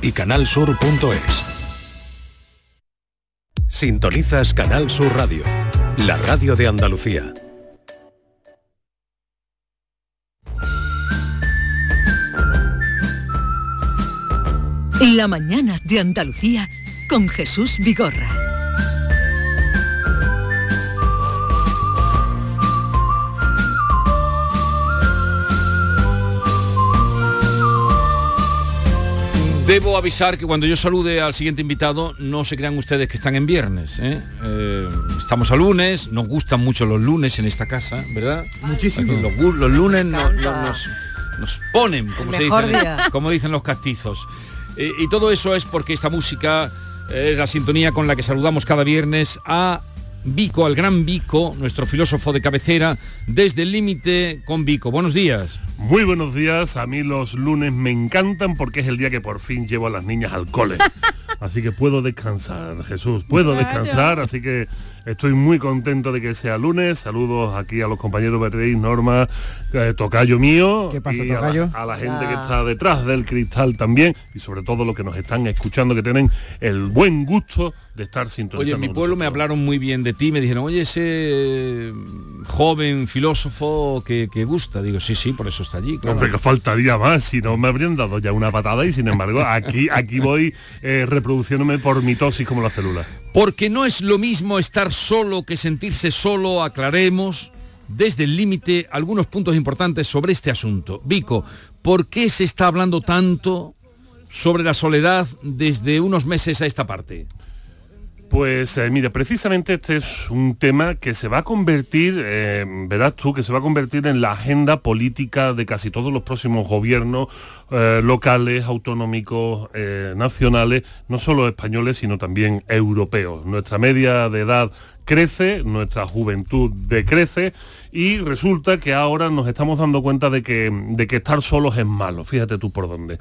y canalsur.es. Sintonizas Canal Sur Radio, la radio de Andalucía. La mañana de Andalucía con Jesús Vigorra. Debo avisar que cuando yo salude al siguiente invitado, no se crean ustedes que están en viernes. ¿eh? Eh, estamos a lunes, nos gustan mucho los lunes en esta casa, ¿verdad? Muchísimo. Los, los lunes no- no- nos, nos ponen, como, se mejor dicen, día. como dicen los castizos. Eh, y todo eso es porque esta música es la sintonía con la que saludamos cada viernes a Vico, al gran Vico, nuestro filósofo de cabecera, desde el límite con Vico. Buenos días. Muy buenos días, a mí los lunes me encantan porque es el día que por fin llevo a las niñas al cole. Así que puedo descansar, Jesús, puedo descansar, así que estoy muy contento de que sea lunes. Saludos aquí a los compañeros Beatriz, Norma, eh, Tocayo mío. ¿Qué pasa, y a la- Tocayo? A la, gente que está detrás del cristal también y sobre todo los que nos están escuchando, que tienen el buen gusto de estar sintonizando. Oye, en mi pueblo me hablaron muy bien de ti, me dijeron, oye, ese eh, joven filósofo que, que gusta. Digo, sí, sí, por eso está allí. claro". Hombre, que faltaría más, si no me habrían dado ya una patada y sin embargo aquí, aquí voy eh, reproduciéndome por mitosis como la célula. Porque no es lo mismo estar solo que sentirse solo, aclaremos desde el límite algunos puntos importantes sobre este asunto. Vico, ¿por qué se está hablando tanto sobre la soledad desde unos meses a esta parte? Pues eh, mira, precisamente este es un tema que se va a convertir, eh, verás tú, que se va a convertir en la agenda política de casi todos los próximos gobiernos eh, locales, autonómicos, eh, nacionales, no solo españoles, sino también europeos. Nuestra media de edad crece, nuestra juventud decrece y resulta que ahora nos estamos dando cuenta de que, de que estar solos es malo, fíjate tú por dónde.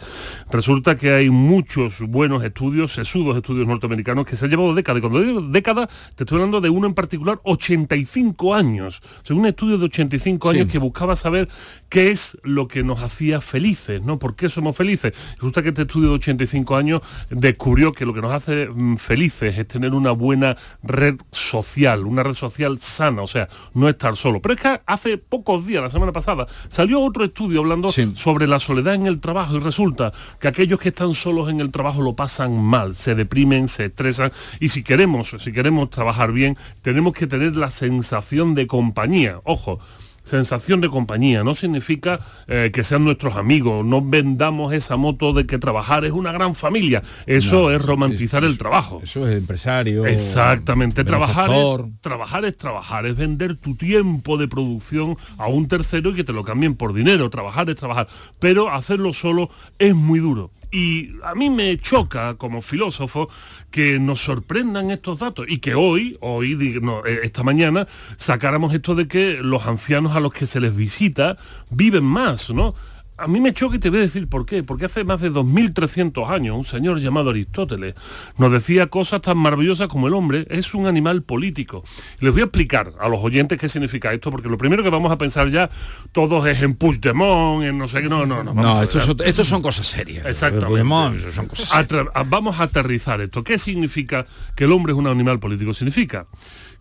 Resulta que hay muchos buenos estudios, sesudos estudios norteamericanos que se han llevado décadas, y cuando digo décadas te estoy hablando de uno en particular, 85 años, o sea, un estudio de 85 años Sí. que buscaba saber qué es lo que nos hacía felices, ¿no? ¿Por qué somos felices? Resulta que este estudio de 85 años descubrió que lo que nos hace mm, felices es tener una buena red social, una red social sana, o sea, no estar solo. Pero es que hace pocos días, la semana pasada, salió otro estudio hablando sobre la soledad en el trabajo y resulta que aquellos que están solos en el trabajo lo pasan mal, se deprimen, se estresan y si queremos, si queremos trabajar bien, tenemos que tener la sensación de compañía. Ojo, sensación de compañía, no significa eh, que sean nuestros amigos, no vendamos esa moto de que trabajar es una gran familia, eso No, es romantizar el trabajo. Eso es empresario. Exactamente, trabajar es, trabajar es trabajar, es vender tu tiempo de producción a un tercero y que te lo cambien por dinero, trabajar es trabajar, pero hacerlo solo es muy duro. Y a mí me choca como filósofo que nos sorprendan estos datos y que hoy, hoy, eh, esta mañana, sacáramos esto de que los ancianos a los que se les visita viven más, ¿no? A mí me choca y te voy a decir por qué. Porque hace más de 2.300 años un señor llamado Aristóteles nos decía cosas tan maravillosas como el hombre es un animal político. Les voy a explicar a los oyentes qué significa esto, porque lo primero que vamos a pensar ya todos es en Puigdemont, en no sé qué, no, no, no. No, estos son, estos son cosas serias. Exactamente. Puigdemont, eso son cosas serias. Atra- a- vamos a aterrizar esto. ¿Qué significa que el hombre es un animal político? Significa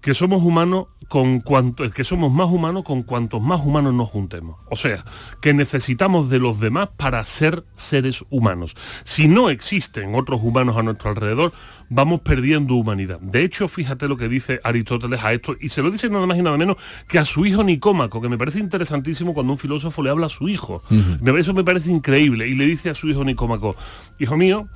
que somos humanos con cuanto, que somos más humanos con cuantos más humanos nos juntemos. O sea, que necesitamos de los demás para ser seres humanos. Si no existen otros humanos a nuestro alrededor, vamos perdiendo humanidad. De hecho, fíjate lo que dice Aristóteles a esto, y se lo dice nada más y nada menos que a su hijo Nicómaco, que me parece interesantísimo cuando un filósofo le habla a su hijo. Eso me parece increíble. Y le dice a su hijo Nicómaco, hijo mío,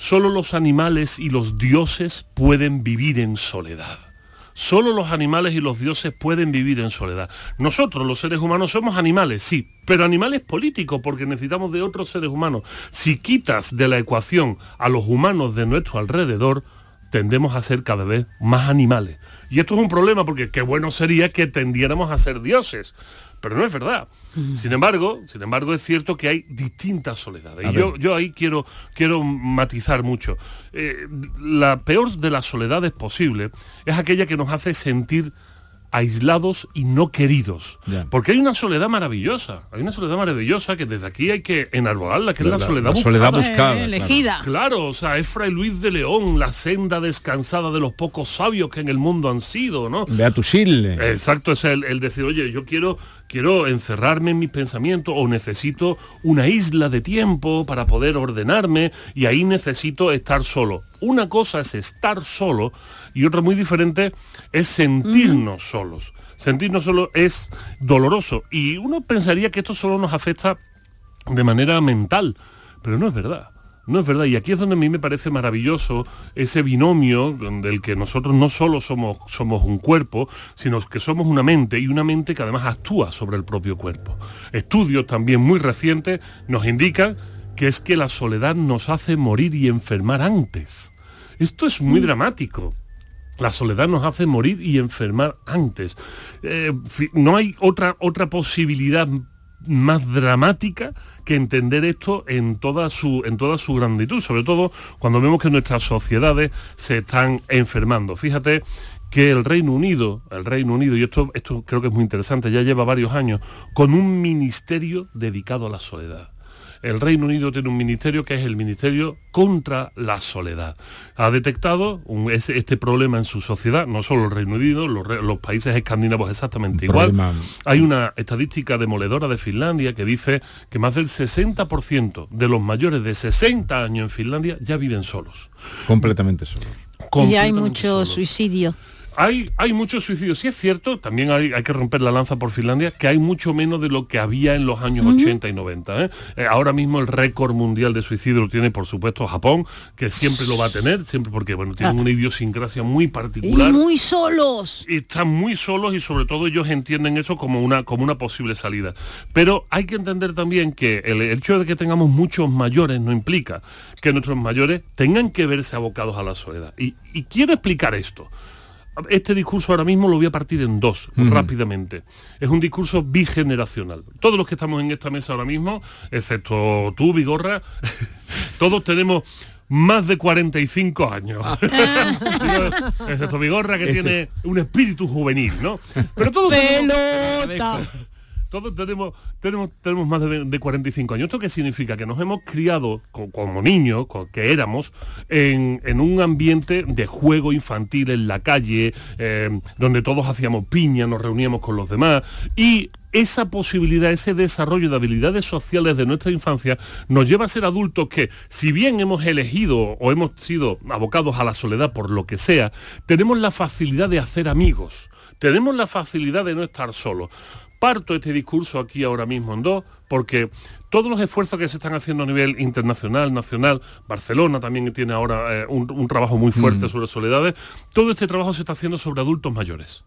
Solo los animales y los dioses pueden vivir en soledad. Solo los animales y los dioses pueden vivir en soledad. Nosotros, los seres humanos, somos animales, sí, pero animales políticos porque necesitamos de otros seres humanos. Si quitas de la ecuación a los humanos de nuestro alrededor, tendemos a ser cada vez más animales. Y esto es un problema porque qué bueno sería que tendiéramos a ser dioses. Pero no es verdad. Sin embargo, sin embargo, es cierto que hay distintas soledades. A Y yo, yo ahí quiero, quiero matizar mucho. Eh, la peor de las soledades posibles es aquella que nos hace sentir aislados y no queridos. Ya. Porque hay una soledad maravillosa, hay una soledad maravillosa que desde aquí hay que enarbolarla, que es la, La- soledad, la soledad buscada. buscada, Eh, claro. elegida. Claro, o sea, es Fray Luis de León, la senda descansada de los pocos sabios que en el mundo han sido, ¿no? Vea tu. Exacto, es el, el decir, oye, yo quiero, quiero encerrarme en mis pensamientos o necesito una isla de tiempo para poder ordenarme y ahí necesito estar solo. Una cosa es estar solo y otra muy diferente es sentirnos solos. Sentirnos solos es doloroso y uno pensaría que esto solo nos afecta de manera mental, pero no es verdad. No es verdad, y aquí es donde a mí me parece maravilloso ese binomio del que nosotros no solo somos, somos un cuerpo, sino que somos una mente y una mente que además actúa sobre el propio cuerpo. Estudios también muy recientes nos indican que es que la soledad nos hace morir y enfermar antes. Esto es muy dramático. La soledad nos hace morir y enfermar antes. Eh, no hay otra, otra posibilidad más dramática que entender esto en toda su en toda su granditud, sobre todo cuando vemos que nuestras sociedades se están enfermando. Fíjate que el Reino Unido, el Reino Unido, y esto, esto creo que es muy interesante, ya lleva varios años, con un ministerio dedicado a la soledad. El Reino Unido tiene un ministerio que es el Ministerio contra la Soledad. Ha detectado un- ese- este problema en su sociedad, no solo el Reino Unido, los, países escandinavos exactamente Un igual. problema- Hay una estadística demoledora de Finlandia que dice que más del 60% de los mayores de 60 años en Finlandia ya viven solos. Completamente solo. Y ya hay mucho solos. suicidio. Hay, hay muchos suicidios, sí es cierto, también hay, hay que romper la lanza por Finlandia, que hay mucho menos de lo que había en los años 80 y 90. ¿eh? Eh, ahora mismo el récord mundial de suicidio lo tiene, por supuesto, Japón, que siempre lo va a tener, siempre porque bueno, tienen una idiosincrasia muy Y particular. muy solos. y están muy solos y sobre todo ellos entienden eso como una, como una posible salida. Pero hay que entender también que el hecho de que tengamos muchos mayores no implica que nuestros mayores tengan que verse abocados a la soledad. Y, y quiero explicar esto. Este discurso ahora mismo lo voy a partir en dos, rápidamente. Es un discurso bigeneracional. Todos los que estamos en esta mesa ahora mismo, excepto tú, Vigorra, todos tenemos más de 45 años. excepto Vigorra, que tiene un espíritu juvenil, ¿no? Pero todos tenemos- Pelota. Todos tenemos, tenemos, tenemos más de, de 45 años. ¿Esto qué significa? Que nos hemos criado co- como niños, que éramos, en, en un ambiente de juego infantil en la calle, eh, donde todos hacíamos piña, nos reuníamos con los demás y esa posibilidad, ese desarrollo de habilidades sociales de nuestra infancia nos lleva a ser adultos que, si bien hemos elegido o hemos sido abocados a la soledad por lo que sea, tenemos la facilidad de hacer amigos, tenemos la facilidad de no estar solos. Parto este discurso aquí ahora mismo en dos, porque todos los esfuerzos que se están haciendo a nivel internacional, nacional, Barcelona también tiene ahora eh, un, un trabajo muy fuerte sobre soledades, todo este trabajo se está haciendo sobre adultos mayores.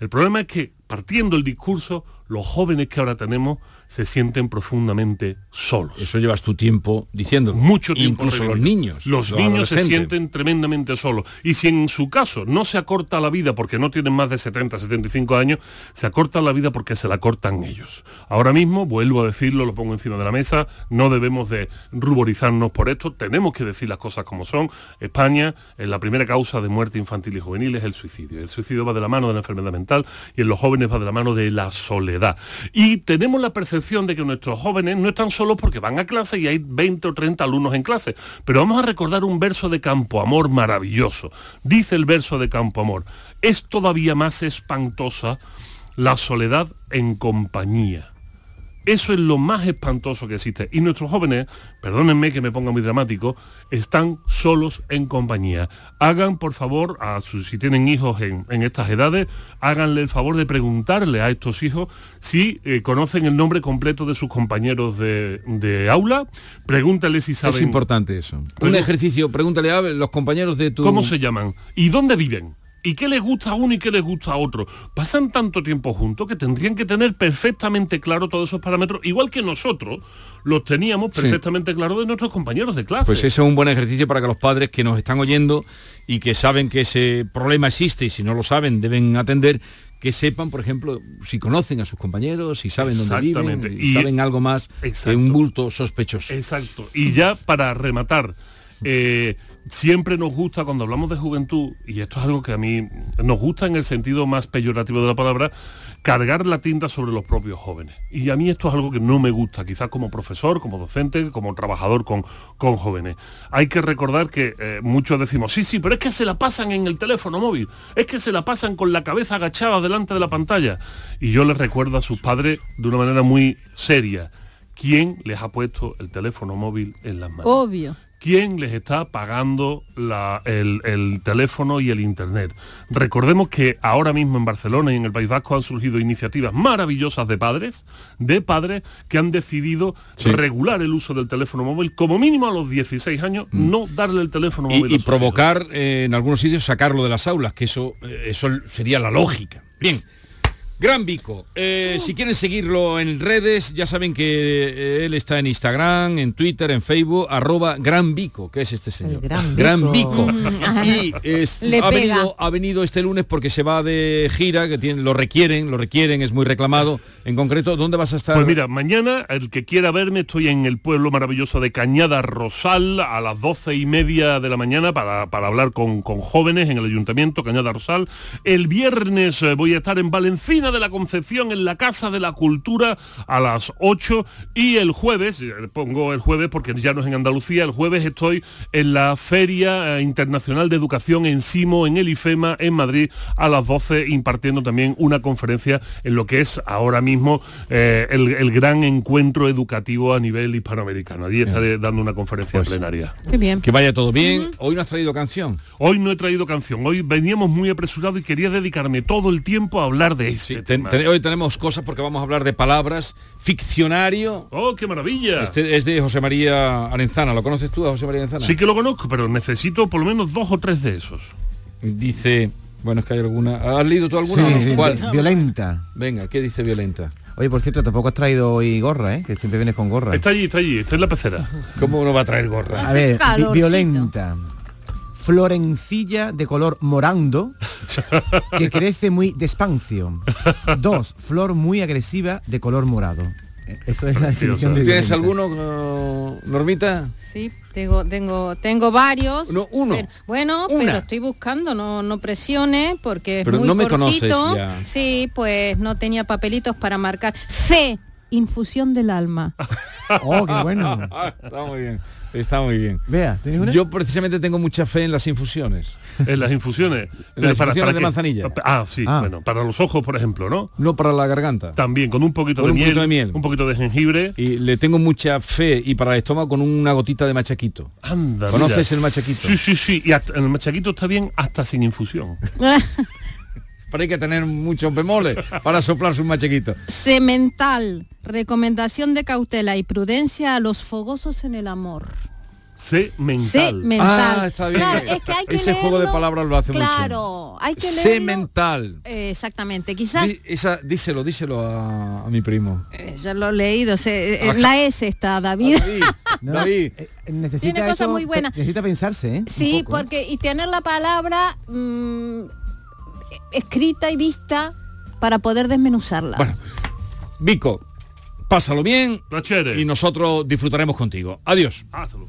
El problema es que, partiendo el discurso, los jóvenes que ahora tenemos se sienten profundamente solos. Eso llevas tu tiempo diciendo. Mucho tiempo. Incluso los niños. Los niños se sienten tremendamente solos. Y si en su caso no se acorta la vida porque no tienen más de 70, 75 años, se acorta la vida porque se la cortan ellos. Ahora mismo, vuelvo a decirlo, lo pongo encima de la mesa, no debemos de ruborizarnos por esto, tenemos que decir las cosas como son. España, en la primera causa de muerte infantil y juvenil es el suicidio. El suicidio va de la mano de la enfermedad mental y en los jóvenes va de la mano de la soledad. Y tenemos la percepción de que nuestros jóvenes no están solos porque van a clase y hay 20 o 30 alumnos en clase. Pero vamos a recordar un verso de Campo Amor maravilloso. Dice el verso de Campo Amor, es todavía más espantosa la soledad en compañía. Eso es lo más espantoso que existe. Y nuestros jóvenes, perdónenme que me ponga muy dramático, están solos en compañía. Hagan, por favor, a si tienen hijos en, en estas edades, háganle el favor de preguntarle a estos hijos si eh, conocen el nombre completo de sus compañeros de, de aula. Pregúntale si saben Es importante eso. Un ejercicio, pregúntale a los compañeros de tu... cómo se llaman y dónde viven. ¿Y qué les gusta a uno y qué les gusta a otro? Pasan tanto tiempo juntos que tendrían que tener perfectamente claro todos esos parámetros, igual que nosotros los teníamos Sí. perfectamente claros de nuestros compañeros de clase. Pues ese es un buen ejercicio para que los padres que nos están oyendo y que saben que ese problema existe y si no lo saben deben atender, que sepan, por ejemplo, si conocen a sus compañeros, si saben dónde viven, y saben algo más que Exacto. un bulto sospechoso. Exacto. Y ya para rematar, eh, siempre nos gusta cuando hablamos de juventud, y esto es algo que a mí nos gusta en el sentido más peyorativo de la palabra, cargar la tinta sobre los propios jóvenes. Y a mí esto es algo que no me gusta, quizás como profesor, como docente, como trabajador con, con jóvenes. Hay que recordar que eh, muchos decimos, sí, sí, pero es que se la pasan en el teléfono móvil, es que se la pasan con la cabeza agachada delante de la pantalla. Y yo les recuerdo a sus padres de una manera muy seria, ¿quién les ha puesto el teléfono móvil en las manos? Obvio. Quién les está pagando la- el, el teléfono y el internet. Recordemos que ahora mismo en Barcelona y en el País Vasco han surgido iniciativas maravillosas de padres, de padres que han decidido Sí. regular el uso del teléfono móvil, como mínimo a los 16 años, no darle el teléfono móvil. Mm. y, a provocar eh, en algunos sitios sacarlo de las aulas, que eso, eh, eso sería la lógica. Bien. Gran Vico, eh, si quieren seguirlo en redes, ya saben que eh, él está en Instagram, en Twitter, en Facebook, arroba Gran Vico, que es este señor. Gran Vico. Vico. Ajá. Y es- Le ha, venido, ha venido este lunes porque se va de gira, que tiene, lo requieren, lo requieren, es muy reclamado. En concreto, ¿dónde vas a estar? Pues mira, mañana, el que quiera verme, estoy en el pueblo maravilloso de Cañada Rosal a las doce y media de la mañana para, para hablar con, con jóvenes en el ayuntamiento Cañada Rosal. El viernes eh, voy a estar en Valencina de la Concepción, en la Casa de la Cultura, a las 8. Y el jueves, eh, pongo el jueves porque ya no es en Andalucía, el jueves estoy en la Feria eh, Internacional de Educación en Simo, en el IFEMA, en Madrid, a las 12, impartiendo también una conferencia en lo que es ahora mismo eh, el, el gran encuentro educativo a nivel hispanoamericano. Allí estaré dando una conferencia Pues- plenaria. Qué bien. Que vaya todo bien. Hoy no has traído canción. Hoy no he traído canción, hoy veníamos muy apresurados y quería dedicarme todo el tiempo a hablar de este Sí, ten- tema. ten- hoy tenemos cosas porque vamos a hablar de palabras. Ficcionario. ¡Oh, qué maravilla! Este es de José María Arenzana. ¿Lo conoces tú a José María Arenzana? Sí que lo conozco, pero necesito por lo menos dos o tres de esos. Dice, bueno, es que hay alguna. ¿Has leído tú alguna? Sí, o no? ¿Cuál? Violenta. Venga, ¿qué dice Violenta? Oye, por cierto, tampoco has traído hoy gorra, ¿eh? Que siempre vienes con gorra. Está allí, está allí, está en la pecera. ¿Cómo uno va a traer gorra? A ver, vi- violenta. Florencilla de color morando que crece muy despacio. Dos, flor muy agresiva de color morado. Eso es la definición de ¿Tienes alguno, eh, Normita? Sí, tengo, tengo, tengo varios. No, uno. Pero- bueno, Una. pero estoy buscando, no, no presione porque es Pero muy no me cortito. conoces ya. Sí, pues no tenía papelitos para marcar. Fe, infusión del alma. Oh, qué bueno. Está muy bien. Está muy bien. Vea. Yo precisamente tengo mucha fe en las infusiones. En las infusiones. En las infusiones de qué? manzanilla. Ah, sí, Ah. bueno, para los ojos, por ejemplo, ¿no? No para la garganta. También con un poquito, Con de, un miel, poquito de miel. un poquito de jengibre. Y le tengo mucha fe y para el estómago con una gotita de machaquito. Anda, ¿Conoces mira. el machaquito? Sí, sí, sí. Y hasta- el machaquito está bien hasta sin infusión. Pero hay que tener muchos bemoles para soplarse un machaquito. Semental, recomendación de cautela y prudencia a los fogosos en el amor. C mental. Semental. Ah, está bien. Claro, es que hay que Ese juego de palabras lo hace mucho. Claro, hay que leerlo. Semental. Eh, exactamente, quizás Di- esa, díselo, díselo a, a mi primo. eh, ya lo he leído, se- eh, la S está, David. David, No, David. eh, necesita Tiene cosas muy buenas. Necesita pensarse, ¿eh? Sí, poco, ¿eh? porque y tener la palabra mm, escrita y vista para poder desmenuzarla. Bueno, Vico, pásalo bien y nosotros disfrutaremos contigo. Adiós. Hazlo.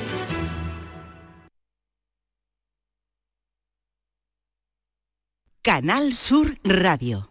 Canal Sur Radio.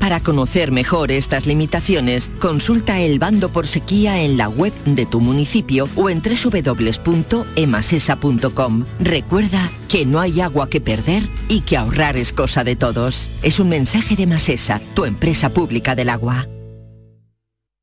Para conocer mejor estas limitaciones, consulta el bando por sequía en la web de tu municipio o en www.emasesa.com. Recuerda que no hay agua que perder y que ahorrar es cosa de todos. Es un mensaje de Masesa, tu empresa pública del agua.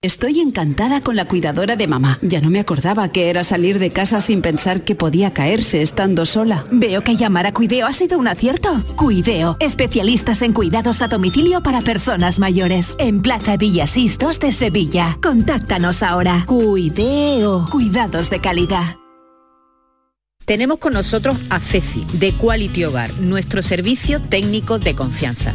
Estoy encantada con la cuidadora de mamá. Ya no me acordaba que era salir de casa sin pensar que podía caerse estando sola. Veo que llamar a Cuideo ha sido un acierto. Cuideo, especialistas en cuidados a domicilio para personas mayores. En Plaza Villasís 2 de Sevilla. Contáctanos ahora. Cuideo, cuidados de calidad. Tenemos con nosotros a Ceci, de Quality Hogar, nuestro servicio técnico de confianza.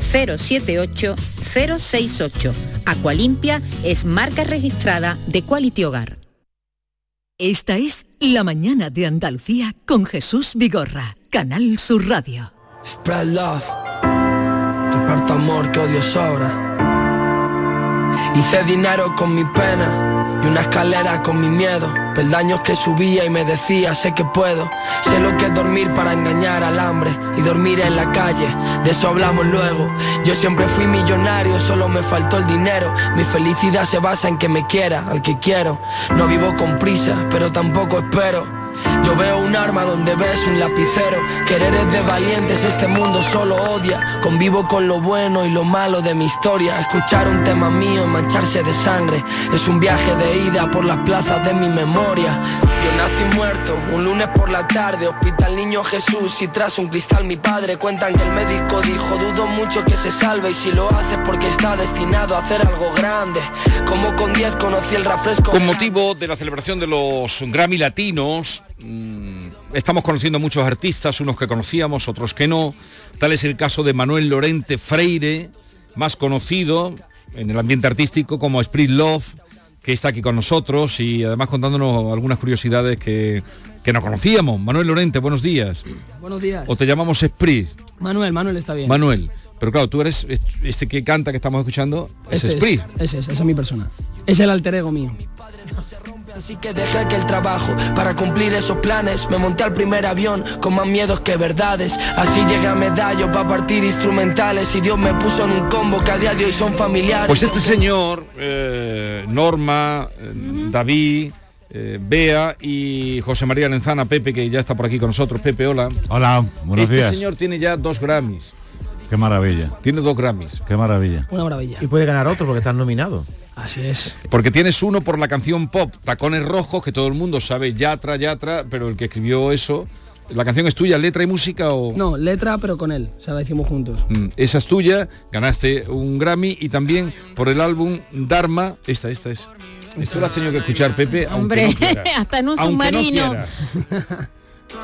078 068. Aqualimpia es marca registrada de Quality Hogar. Esta es La mañana de Andalucía con Jesús Vigorra, Canal Sur Radio. Spread love. Reparto amor que odio sobra. Hice dinero con mi pena y una escalera con mi miedo. Peldaños que subía y me decía, sé que puedo. Sé lo que es dormir para engañar al hambre y dormir en la calle. De eso hablamos luego. Yo siempre fui millonario, solo me faltó el dinero. Mi felicidad se basa en que me quiera al que quiero. No vivo con prisa, pero tampoco espero. Yo veo un arma donde ves un lapicero. Querer es de valientes, este mundo solo odia. Convivo con lo bueno y lo malo de mi historia. Escuchar un tema mío, mancharse de sangre. Es un viaje de ida por las plazas de mi memoria. Yo nací muerto, un lunes por la tarde, hospital niño Jesús y tras un cristal mi padre cuentan que el médico dijo dudo mucho que se salve y si lo hace porque está destinado a hacer algo grande. Como con 10 conocí el refresco. Con motivo de la celebración de los Grammy Latinos, mmm, estamos conociendo muchos artistas, unos que conocíamos, otros que no. Tal es el caso de Manuel Lorente Freire, más conocido en el ambiente artístico como Sprit Love, que está aquí con nosotros y además contándonos algunas curiosidades que, que no conocíamos. Manuel Lorente, buenos días. Buenos días. O te llamamos Sprit. Manuel, Manuel está bien. Manuel. Pero claro, tú eres este que canta que estamos escuchando, es Este Sprit. ese es, esa es mi persona. Es el alter ego mío. Así que dejé que el trabajo para cumplir esos planes me monté al primer avión con más miedos que verdades. Así llegué a medallo para partir instrumentales y Dios me puso en un combo que a día de hoy son familiares. Pues este señor, eh, Norma, eh, David, eh, Bea y José María Lenzana, Pepe, que ya está por aquí con nosotros. Pepe, hola. Hola, buenos este días. señor tiene ya dos Grammys. Qué maravilla. Tiene dos Grammys. Qué maravilla. Una maravilla. Y puede ganar otro porque están nominados. Así es. Porque tienes uno por la canción pop, Tacones Rojos, que todo el mundo sabe, Yatra, Yatra, pero el que escribió eso, ¿la canción es tuya, letra y música o...? No, letra, pero con él. O sea, la hicimos juntos. Mm, esa es tuya, ganaste un Grammy y también por el álbum Dharma, esta, esta es. Esto lo has tenido que escuchar, Pepe, aunque Hombre, no hasta en un Aunque no submarino. quiera.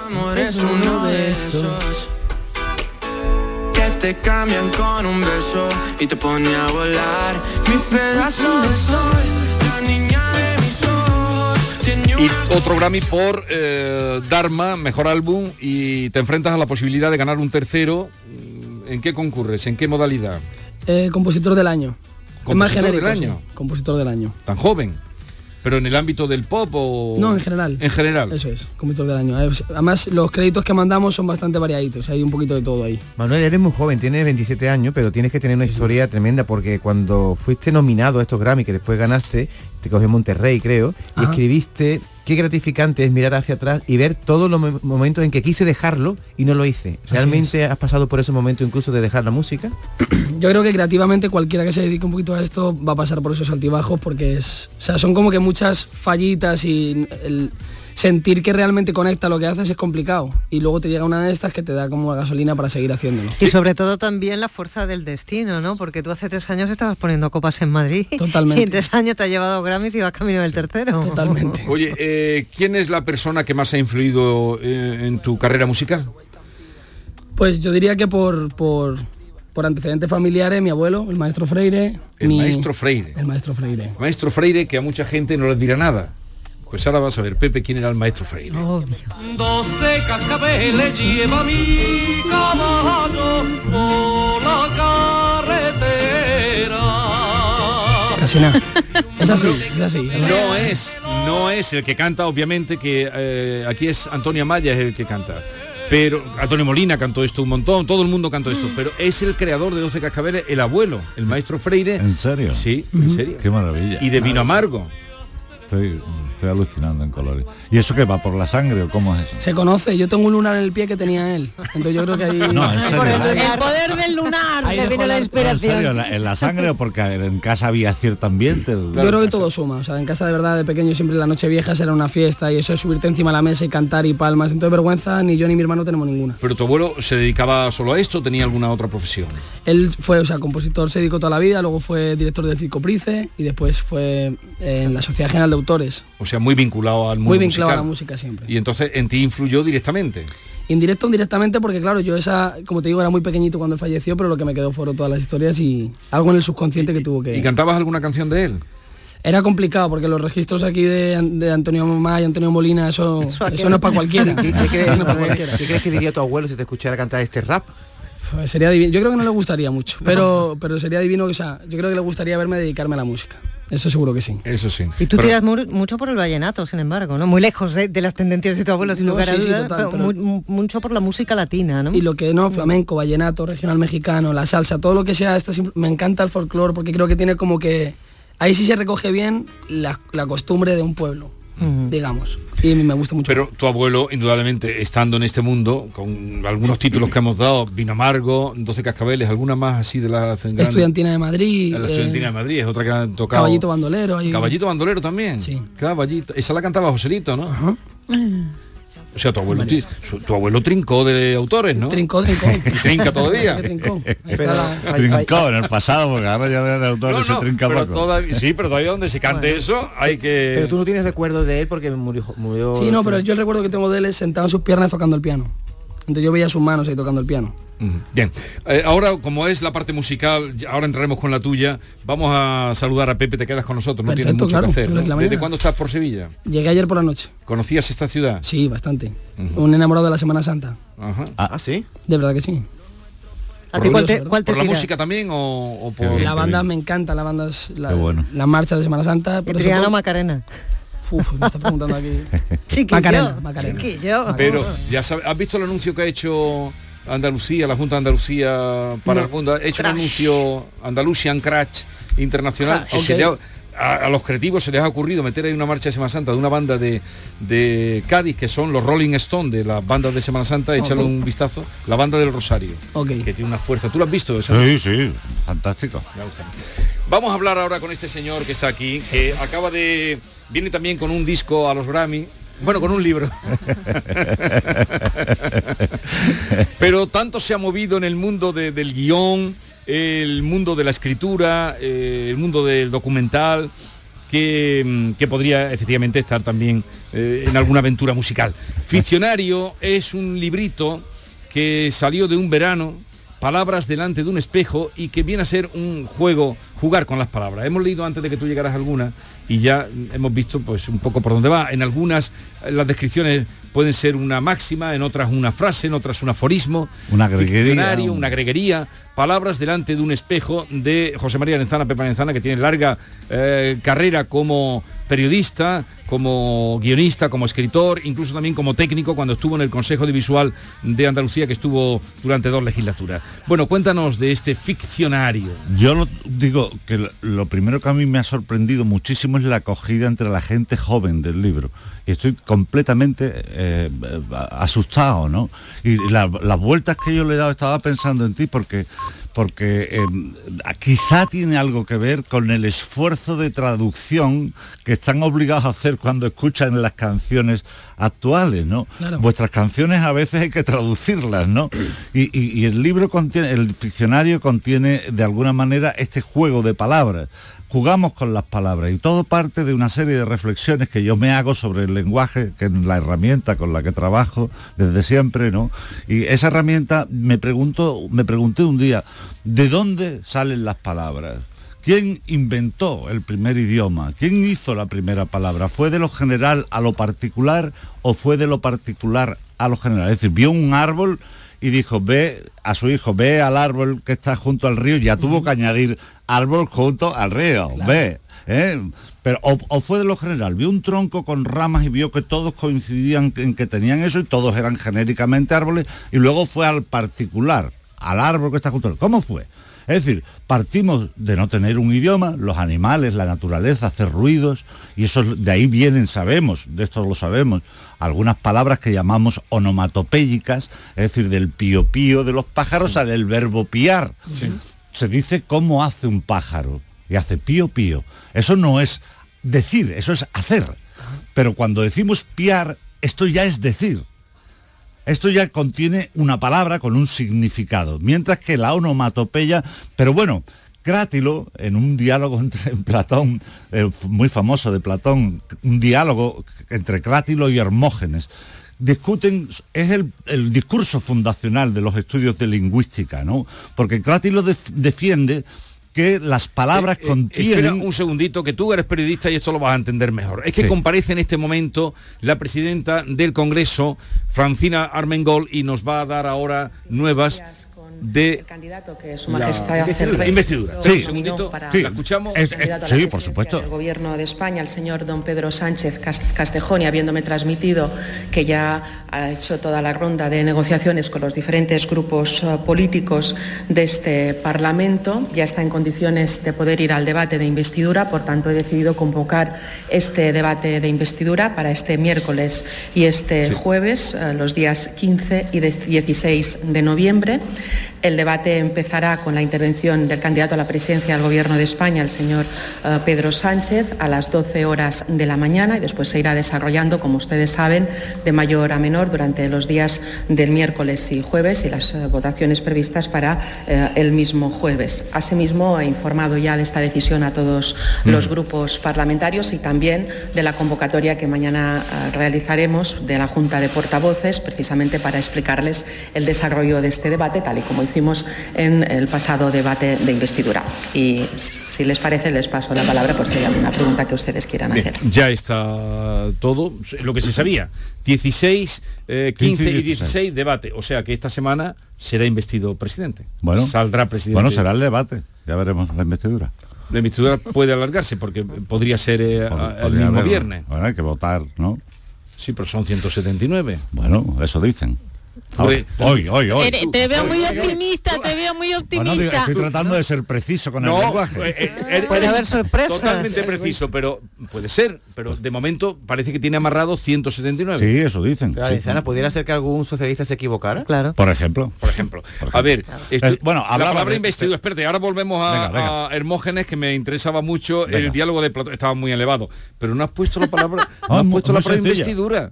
amor es uno de esos que te cambian con un beso y te pone a volar. Mi pedazo de sol, la niña de mis ojos. Tiene Y otro Grammy por eh, Dharma, mejor álbum, y te enfrentas a la posibilidad de ganar un tercero. Mm, ¿En qué concurres? ¿En qué modalidad? Eh, compositor del año. ¿Compositor del año? sí. Compositor del año. ¿Tan joven? ¿Pero en el ámbito del pop o...? No, en general. En general. Eso es, compositor del año. Eh, Además, los créditos que mandamos son bastante variaditos. Hay un poquito de todo ahí. Manuel, eres muy joven, tienes 27 años, pero tienes que tener una historia tremenda porque cuando fuiste nominado a estos Grammy, que después ganaste, te cogió Monterrey, creo, y escribiste, qué gratificante es mirar hacia atrás y ver todos los mo- momentos en que quise dejarlo y no lo hice. ¿Realmente has pasado por ese momento incluso de dejar la música? Yo creo que creativamente cualquiera que se dedique un poquito a esto va a pasar por esos altibajos porque es, o sea, son como que muchas fallitas y el sentir que realmente conecta lo que haces es complicado y luego te llega una de estas que te da como gasolina para seguir haciéndolo. Y sobre todo también la fuerza del destino, ¿no? Porque tú hace tres años estabas poniendo copas en Madrid. Totalmente. Y en tres años te ha llevado Grammys y vas camino del tercero. Totalmente. Oye, eh, ¿quién es la persona que más ha influido eh, en tu carrera musical? Pues yo diría que por, por, por antecedentes familiares, mi abuelo, el maestro Freire. El mi- maestro Freire. El maestro Freire. Maestro Freire, que a mucha gente no les dirá nada. Pues ahora vas a ver, Pepe, quién era el maestro Freire. Doce cascabeles lleva mi caballo por la carretera. Casi nada. Es así, es así. No es, no es el que canta, obviamente, que eh, aquí es Antonio Maya es el que canta. Pero Antonio Molina cantó esto un montón, todo el mundo cantó esto, pero es el creador de 12 cascabeles, el abuelo, el maestro Freire. ¿En serio? Sí, en serio. Qué maravilla. Y de vino amargo. Estoy, estoy alucinando en colores. ¿Y eso qué va por la sangre o cómo es eso? Se conoce, yo tengo un lunar en el pie que tenía él. Entonces yo creo que ahí... No, en serio. El poder del lunar, Ahí le dejó vino la la- ¿En inspiración. serio? ¿En la, en la sangre o porque en casa había cierto ambiente? Yo creo que todo suma, o sea, en casa de verdad de pequeño siempre la noche vieja era una fiesta y eso es subirte encima de la mesa y cantar y palmas, entonces vergüenza ni yo ni mi hermano tenemos ninguna. Pero tu abuelo se dedicaba solo a esto o tenía alguna otra profesión. Él fue, o sea, compositor, se dedicó toda la vida, luego fue director del Circo Price y después fue en la Sociedad General de Autores, O sea, muy vinculado al mundo muy vinculado a la musical. música siempre. Y entonces en ti influyó directamente. Indirecto o indirectamente porque claro, yo esa, como te digo, era muy pequeñito cuando falleció, pero lo que me quedó fueron todas las historias y algo en el subconsciente que tuvo que... ¿Y cantabas alguna canción de él? Era complicado porque los registros aquí de, de Antonio Mamá y Antonio Molina, eso, Eso eso no es para cualquiera. ¿Qué, qué crees, No es para Manuel? cualquiera. ¿Qué crees que diría tu abuelo si te escuchara cantar este rap? Pues sería divino. Yo creo que no le gustaría mucho, pero, pero sería divino, o sea, yo creo que le gustaría verme dedicarme a la música. Eso seguro que sí. Eso sí. Y tú tiras mu- mucho por el vallenato, sin embargo, ¿no? Muy lejos de, de las tendencias de tu abuelo, sin No, lugar a sí, sí, total, pero pero- mu- mu- mucho por la música latina, ¿no? Y lo que no, flamenco, vallenato, regional mexicano, la salsa, todo lo que sea, esta simple- me encanta el folclore porque creo que tiene como que ahí sí se recoge bien la, la costumbre de un pueblo, digamos. Y me gusta mucho. Pero tu abuelo, indudablemente, estando en este mundo, con algunos títulos que hemos dado, Vino Amargo, 12 Cascabeles, alguna más así de la grandes- Estudiantina de Madrid. La eh, Estudiantina de Madrid, es otra que han tocado. Caballito bandolero. ahí- Caballito bandolero también. Sí. Caballito. Esa la cantaba Joselito, ¿no? O sea, tu abuelo, su- tu abuelo trincó de autores, ¿no? Trincó, trincó. Y trinca todavía. Trincó. Ahí está Pero- la- Trincó en el pasado, porque ahora ya de autor No, se no, trinca pero poco. todavía, sí, pero todavía donde se cante eso hay que... Pero tú no tienes recuerdos de él porque murió... murió Sí, no, pero yo recuerdo que tengo de él sentado en sus piernas tocando el piano. Entonces yo veía sus manos ahí tocando el piano. Bien, Eh, ahora como es la parte musical, ya- ahora entraremos con la tuya, vamos a saludar a Pepe, te quedas con nosotros, no tienes Perfecto, mucho claro, que hacer. ¿Desde cuándo estás por Sevilla? Llegué ayer por la noche. ¿Conocías esta ciudad? Sí, bastante. Un enamorado de la Semana Santa. Ajá. Ah, sí. De verdad que sí. ¿A ti cuál te, cuál te ¿Por la tira? música también o, o por...? La banda me encanta, la banda es la, bueno. la marcha de Semana Santa. por Triano Macarena. Uf, me está preguntando aquí. Chiquillo, Macarena, Macarena. chiquillo. Pero, ya sabes, ¿has visto el anuncio que ha hecho Andalucía, la Junta de Andalucía para No. el mundo? Ha hecho Crash. un anuncio Andalusian Crash Internacional. Crash, que se le ha- a, a los creativos se les ha ocurrido meter ahí una marcha de Semana Santa de una banda de, de Cádiz, que son los Rolling Stone de las bandas de Semana Santa, échale un vistazo. La banda del Rosario, que tiene una fuerza. ¿Tú lo has visto? esa? Sí, sí, fantástico. Me gusta. Vamos a hablar ahora con este señor que está aquí, que acaba de... Viene también con un disco a los Grammy. Bueno, con un libro. Pero tanto se ha movido en el mundo de- del guion, el mundo de la escritura, eh, el mundo del documental, que, mm, que podría efectivamente estar también eh, en alguna aventura musical. Ficcionario es un librito que salió de un verano, palabras delante de un espejo y que viene a ser un juego, jugar con las palabras. Hemos leído antes de que tú llegaras alguna y ya hemos visto pues un poco por dónde va. En algunas eh, las descripciones pueden ser una máxima, en otras una frase, en otras un aforismo, Una greguería, un- una greguería, palabras delante de un espejo de José María Arenzana, Pepa Arenzana, que tiene larga eh, carrera como periodista, como guionista, como escritor, incluso también como técnico cuando estuvo en el Consejo de Visual de Andalucía, que estuvo durante dos legislaturas. Bueno, cuéntanos de este ficcionario. Yo digo que lo- primero que a mí me ha sorprendido muchísimo es la acogida entre la gente joven del libro. Y estoy completamente eh, asustado, ¿no? Y la- las vueltas que yo le he dado estaba pensando en ti porque porque eh, quizá tiene algo que ver con el esfuerzo de traducción que están obligados a hacer cuando escuchan las canciones actuales, ¿no? Claro. Vuestras canciones a veces hay que traducirlas, ¿no? Y, y- y el libro contiene, el diccionario contiene de alguna manera este juego de palabras. Jugamos con las palabras y todo parte de una serie de reflexiones que yo me hago sobre el lenguaje, que es la herramienta con la que trabajo desde siempre, ¿no? Y esa herramienta me pregunto, me pregunté un día, ¿de dónde salen las palabras? ¿Quién inventó el primer idioma? ¿Quién hizo la primera palabra? ¿Fue de lo general a lo particular o fue de lo particular a lo general? Es decir, vio un árbol y dijo, ve a su hijo, ve al árbol que está junto al río, ya tuvo que añadir árbol junto al río, ve. ¿eh? Pero, o, o fue de lo general, vio un tronco con ramas y vio que todos coincidían en que tenían eso y todos eran genéricamente árboles y luego fue al particular, al árbol que está junto al ¿Cómo fue? Es decir, partimos de no tener un idioma, los animales, la naturaleza, hacer ruidos, y eso es- de ahí vienen, sabemos, de esto lo sabemos, algunas palabras que llamamos onomatopéyicas, es decir, del pío pío de los pájaros el verbo piar. Se dice cómo hace un pájaro, y hace pío pío. Eso no es decir, eso es hacer. Pero cuando decimos piar, esto ya es decir. Esto ya contiene una palabra con un significado, mientras que la onomatopeya, pero bueno, Crátilo, en un diálogo entre Platón, eh, muy famoso de Platón, un diálogo entre Crátilo y Hermógenes, discuten, es el, el discurso fundacional de los estudios de lingüística, ¿no? Porque Crátilo def- defiende que las palabras Eh, eh, Espera contienen... un segundito, que tú eres periodista y esto lo vas a entender mejor. Es que Sí. comparece en este momento la presidenta del Congreso, Francina Armengol, y nos va a dar ahora nuevas de candidato que su la majestad investidura. hace- investidura. Sí. Un segundito, Para- la escuchamos. el candidato a la presidencia del gobierno de España, el señor don Pedro Sánchez Cas- Castejón, y habiéndome transmitido que ya ha hecho toda la ronda de negociaciones con los diferentes grupos eh, políticos de este Parlamento, ya está en condiciones de poder ir al debate de investidura, por tanto he decidido convocar este debate de investidura para este miércoles y este jueves, eh, los días 15 y de- 16 de noviembre. El debate empezará con la intervención del candidato a la presidencia del Gobierno de España, el señor eh, Pedro Sánchez, a las 12 horas de la mañana y después se irá desarrollando, como ustedes saben, de mayor a menor durante los días del miércoles y jueves y las eh, votaciones previstas para eh, el mismo jueves. Asimismo, he informado ya de esta decisión a todos los grupos parlamentarios y también de la convocatoria que mañana realizaremos de la Junta de Portavoces, precisamente para explicarles el desarrollo de este debate, tal y como hicimos conocimos en el pasado debate de investidura. Y si les parece, les paso la palabra por si hay alguna pregunta que ustedes quieran Bien, hacer. ya está todo lo que se sabía. 16, eh, 15 y 16 debate. O sea que esta semana será investido presidente. Bueno, Saldrá presidente. Bueno, será el debate. Ya veremos la investidura. La investidura puede alargarse porque podría ser eh, el Podría mismo viernes. Bueno, hay que votar, ¿no? Sí, pero son 179. Bueno, eso dicen. Hoy, hoy, hoy. Te veo muy optimista, te veo muy Bueno, digo, optimista. estoy tratando de ser preciso con No, el lenguaje. eh, eh, Puede eh, haber sorpresas. Totalmente preciso, pero puede ser. Pero de momento parece que tiene amarrado 179. Sí, eso dicen. Claro, sí. ¿pudiera ser que algún socialista se equivocara? Claro. Por ejemplo. Por ejemplo. A ver, esto- Eh, bueno, la hablaba palabra de- investidura, espérate, ahora volvemos a, Venga, venga. a Hermógenes, que me interesaba mucho, Venga. el diálogo de Platón estaba muy elevado, pero no has puesto la palabra, no Ah, has mu- puesto la palabra sencilla. investidura.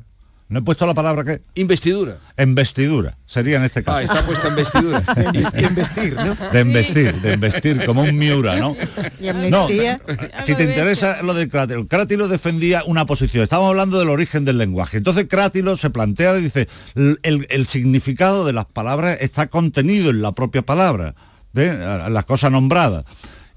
No he puesto la palabra que Investidura. investidura sería en este caso. Ah, está puesta investidura. investir, ¿no? de investir, de investir como un miura, ¿no? Y amnistía. Si te interesa lo de Crátilo, Crátilo defendía una posición. Estamos hablando del origen del lenguaje. Entonces Crátilo se plantea y dice, el, el- significado de las palabras está contenido en la propia palabra, ¿ve? las cosas nombradas.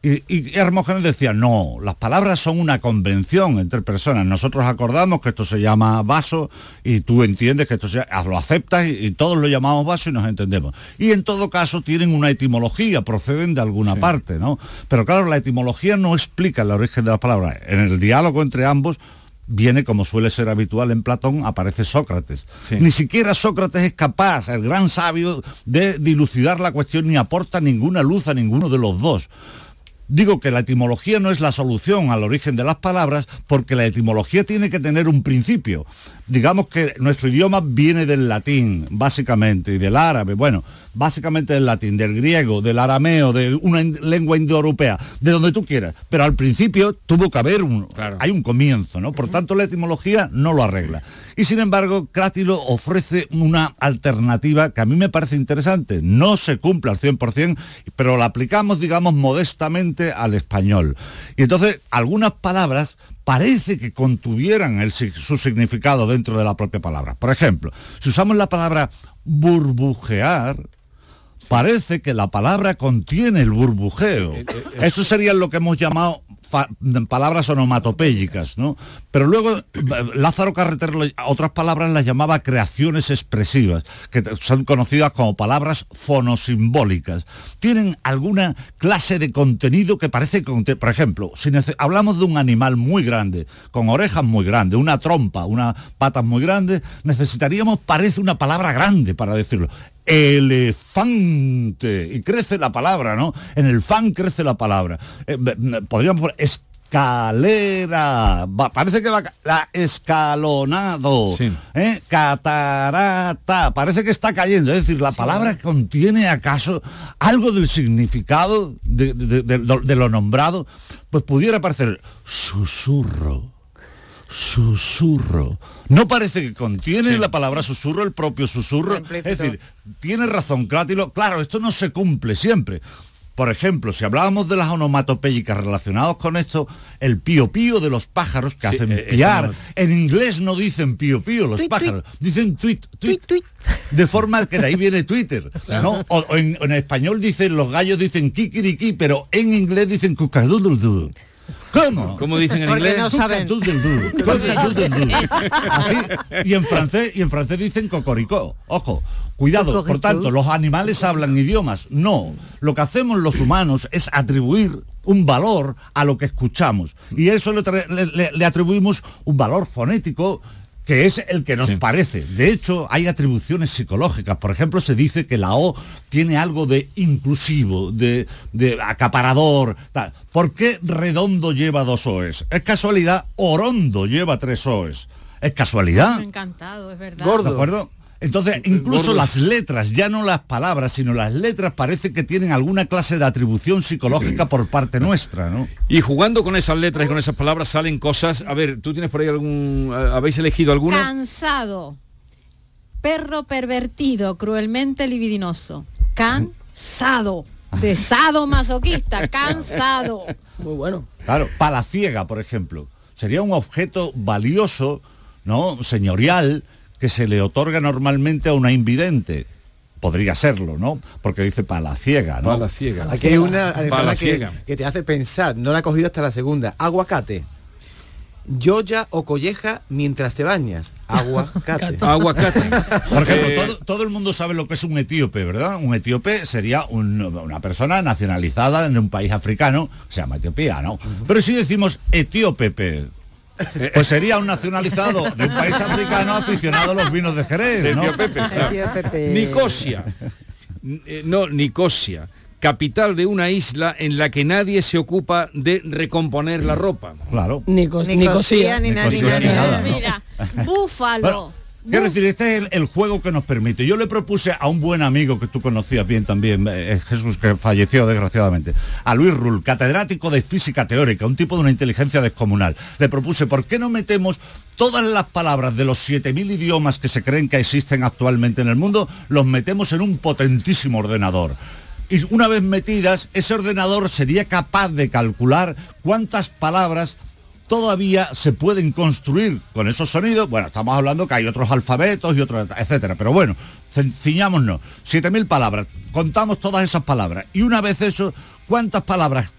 Y, y Hermógenes decía, no, las palabras son una convención entre personas. Nosotros acordamos que esto se llama vaso y tú entiendes que esto se, lo aceptas y, y todos lo llamamos vaso y nos entendemos. Y en todo caso tienen una etimología, proceden de alguna parte, ¿no? Pero claro, la etimología no explica el origen de las palabras. En el diálogo entre ambos viene, como suele ser habitual en Platón, aparece Sócrates. Sí. Ni siquiera Sócrates es capaz, el gran sabio, de dilucidar la cuestión ni aporta ninguna luz a ninguno de los dos. Digo que la etimología no es la solución al origen de las palabras porque la etimología tiene que tener un principio. Digamos que nuestro idioma viene del latín, básicamente, y del árabe, bueno, básicamente del latín, del griego, del arameo, de una in- lengua indoeuropea, de donde tú quieras. Pero al principio tuvo que haber un, hay un comienzo, ¿no? Por tanto, la etimología no lo arregla. Y sin embargo, Crátilo ofrece una alternativa que a mí me parece interesante. No se cumple al 100%, pero la aplicamos, digamos, modestamente al español. Y entonces, algunas palabras parece que contuvieran el su significado dentro de la propia palabra. Por ejemplo, si usamos la palabra burbujear, parece que la palabra contiene el burbujeo. Esto sería lo que hemos llamado palabras onomatopéyicas, ¿no? Pero luego Lázaro Carreter lo- otras palabras las llamaba creaciones expresivas, que son conocidas como palabras fonosimbólicas. Tienen alguna clase de contenido que parece que por ejemplo, si hablamos de un animal muy grande, con orejas muy grandes, una trompa, unas patas muy grandes, necesitaríamos, parece una palabra grande para decirlo elefante. Y crece la palabra, ¿no? En el fan crece la palabra. Eh, podríamos poner escalera, va- parece que va la escalonado, ¿eh? catarata, parece que está cayendo, es decir, la palabra contiene acaso algo del significado de, de- de- de- de lo nombrado, pues pudiera parecer susurro susurro. No parece que contiene la palabra susurro el propio susurro. Es decir, tiene razón Crátilo. Claro, esto no se cumple siempre. Por ejemplo, si hablábamos de las onomatopéyicas relacionadas con esto, el pío pío de los pájaros que Sí, hacen eh, eso piar, no- en inglés no dicen pío pío los pájaros, dicen tweet, tweet, de forma que de ahí viene Twitter, ¿no? O, o en, en español dicen, los gallos dicen kikiriki, pero en inglés dicen cucadududu. ¿Cómo? ¿Cómo dicen en Porque inglés? no saben. Así, y en francés, y en francés dicen cocoricó. Ojo, cuidado, por tanto, los animales hablan idiomas. No, lo que hacemos los humanos es atribuir un valor a lo que escuchamos. Y eso le- le atribuimos un valor fonético que es el que nos parece. De hecho, hay atribuciones psicológicas. Por ejemplo, se dice que la O tiene algo de inclusivo, de, de acaparador. Tal. ¿Por qué redondo lleva dos O's? Es casualidad, orondo lleva tres O's. Es casualidad. Encantado, es verdad. ¿De acuerdo? Entonces, incluso Gordo. las letras, ya no las palabras, sino las letras parece que tienen alguna clase de atribución psicológica por parte nuestra, ¿no? Y jugando con esas letras y con esas palabras salen cosas. A ver, ¿tú tienes por ahí algún... a- ¿Habéis elegido alguna? Cansado. Perro pervertido, cruelmente libidinoso. Cansado. De sado masoquista, cansado. Muy bueno. Claro, palaciega, por ejemplo, sería un objeto valioso, ¿no? Señorial, que se le otorga normalmente a una invidente. podría serlo, ¿no? Porque dice palaciega, ¿no? Palaciega. Aquí hay una que, que te hace pensar, no la he cogido hasta la segunda. Aguacate. Yoya o colleja mientras te bañas. Aguacate. Aguacate. Por ejemplo, Eh, todo, todo el mundo sabe lo que es un etíope, ¿verdad? Un etíope sería un- una persona nacionalizada en un país africano, se llama Etiopía, ¿no? Pero si decimos etíope, pues sería un nacionalizado de un país africano aficionado a los vinos de Jerez, ¿no? Etíope, claro. Nicosia. N- eh, No, Nicosia. Capital de una isla en la que nadie se ocupa de recomponer la ropa. Claro. Nicos- Ni Nicosía. cosía, ni nada, ni Nicosía, ni nada. Mira, búfalo. Quiero decir, este es el, el juego que nos permite. Yo le propuse a un buen amigo que tú conocías bien también, eh, Jesús, que falleció desgraciadamente, a Luis Rull, catedrático de física teórica, un tipo de una inteligencia descomunal. Le propuse, ¿por qué no metemos todas las palabras de los 7.000 idiomas que se creen que existen actualmente en el mundo, los metemos en un potentísimo ordenador? Y una vez metidas, ese ordenador sería capaz de calcular cuántas palabras todavía se pueden construir con esos sonidos. Bueno, estamos hablando que hay otros alfabetos y otros, etcétera. Pero bueno, ci- ciñámonos. 7.000 palabras. Contamos todas esas palabras. Y una vez eso, ¿cuántas palabras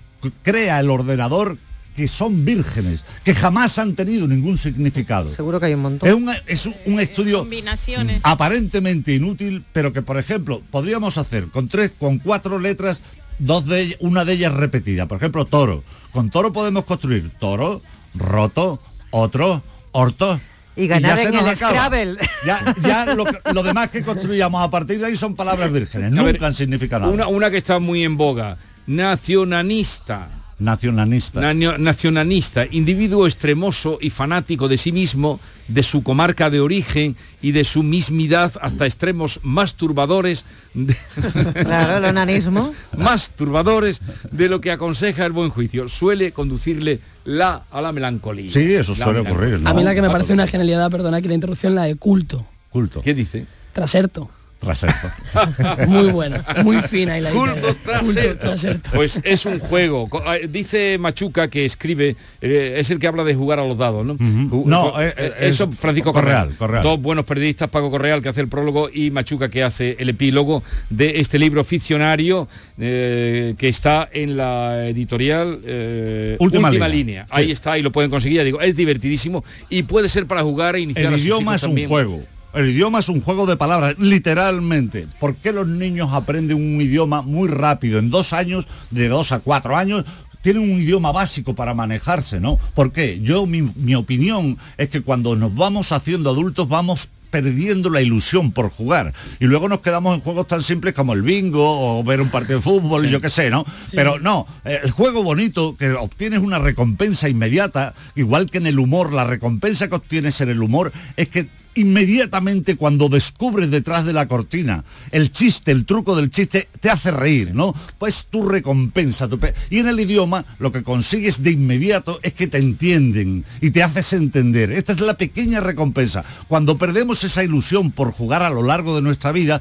crea el ordenador que son vírgenes, que jamás han tenido ningún significado? Seguro que hay un montón. Es un, es un- un estudio Combinaciones. aparentemente inútil, pero que por ejemplo podríamos hacer con tres, con cuatro letras, dos de ellas- una de ellas repetida. Por ejemplo, toro. Con toro podemos construir toro, roto, otro, orto. Y ganar ya en el acaba. Scrabble. Ya, ya lo, demás que construyamos a partir de ahí son palabras vírgenes. A Nunca ver, han significado nada. Una, una que está muy en boga. Nacionalista. Nacionalista. Naño- nacionalista, individuo extremoso y fanático de sí mismo, de su comarca de origen y de su mismidad hasta extremos más turbadores, de- Claro, el onanismo. más turbadores de lo que aconseja el buen juicio. Suele conducirle la a la melancolía. Sí, eso La suele melancolía. ocurrir, ¿no? A mí la que me parece una genialidad, perdona que la interrupción, la de culto. Culto. ¿Qué dice? Traserto. Traserto. Muy buena, muy fina y la Culto Culto traserto. traserto. Pues es un juego. Eh, Dice Machuca que escribe, eh, es el que habla de jugar a los dados, ¿no? No, eh, eso es Francisco Correal, Correal. Correal. Dos buenos periodistas, Paco Correal que hace el prólogo y Machuca que hace el epílogo de este libro ficcionario eh, que está en la editorial eh, Última Última, Línea. Línea. Ahí está y lo pueden conseguir. Ya digo, es divertidísimo y puede ser para jugar e iniciar El a sus idioma es un también. juego. El idioma es un juego de palabras, literalmente. ¿Por qué los niños aprenden un idioma muy rápido? En dos años, de dos a cuatro años, tienen un idioma básico para manejarse, ¿no? ¿Por qué? Yo, mi, mi opinión es que cuando nos vamos haciendo adultos vamos perdiendo la ilusión por jugar y luego nos quedamos en juegos tan simples como el bingo o ver un partido de fútbol yo qué sé no pero no eh, el juego bonito que obtienes una recompensa inmediata igual que en el humor la recompensa que obtienes en el humor es que inmediatamente cuando descubres detrás de la cortina el chiste, el truco del chiste, te hace reír, ¿no? Pues tu recompensa. Tu y en el idioma lo que consigues de inmediato es que te entienden y te haces entender. Esta es la pequeña recompensa. Cuando perdemos esa ilusión por jugar a lo largo de nuestra vida,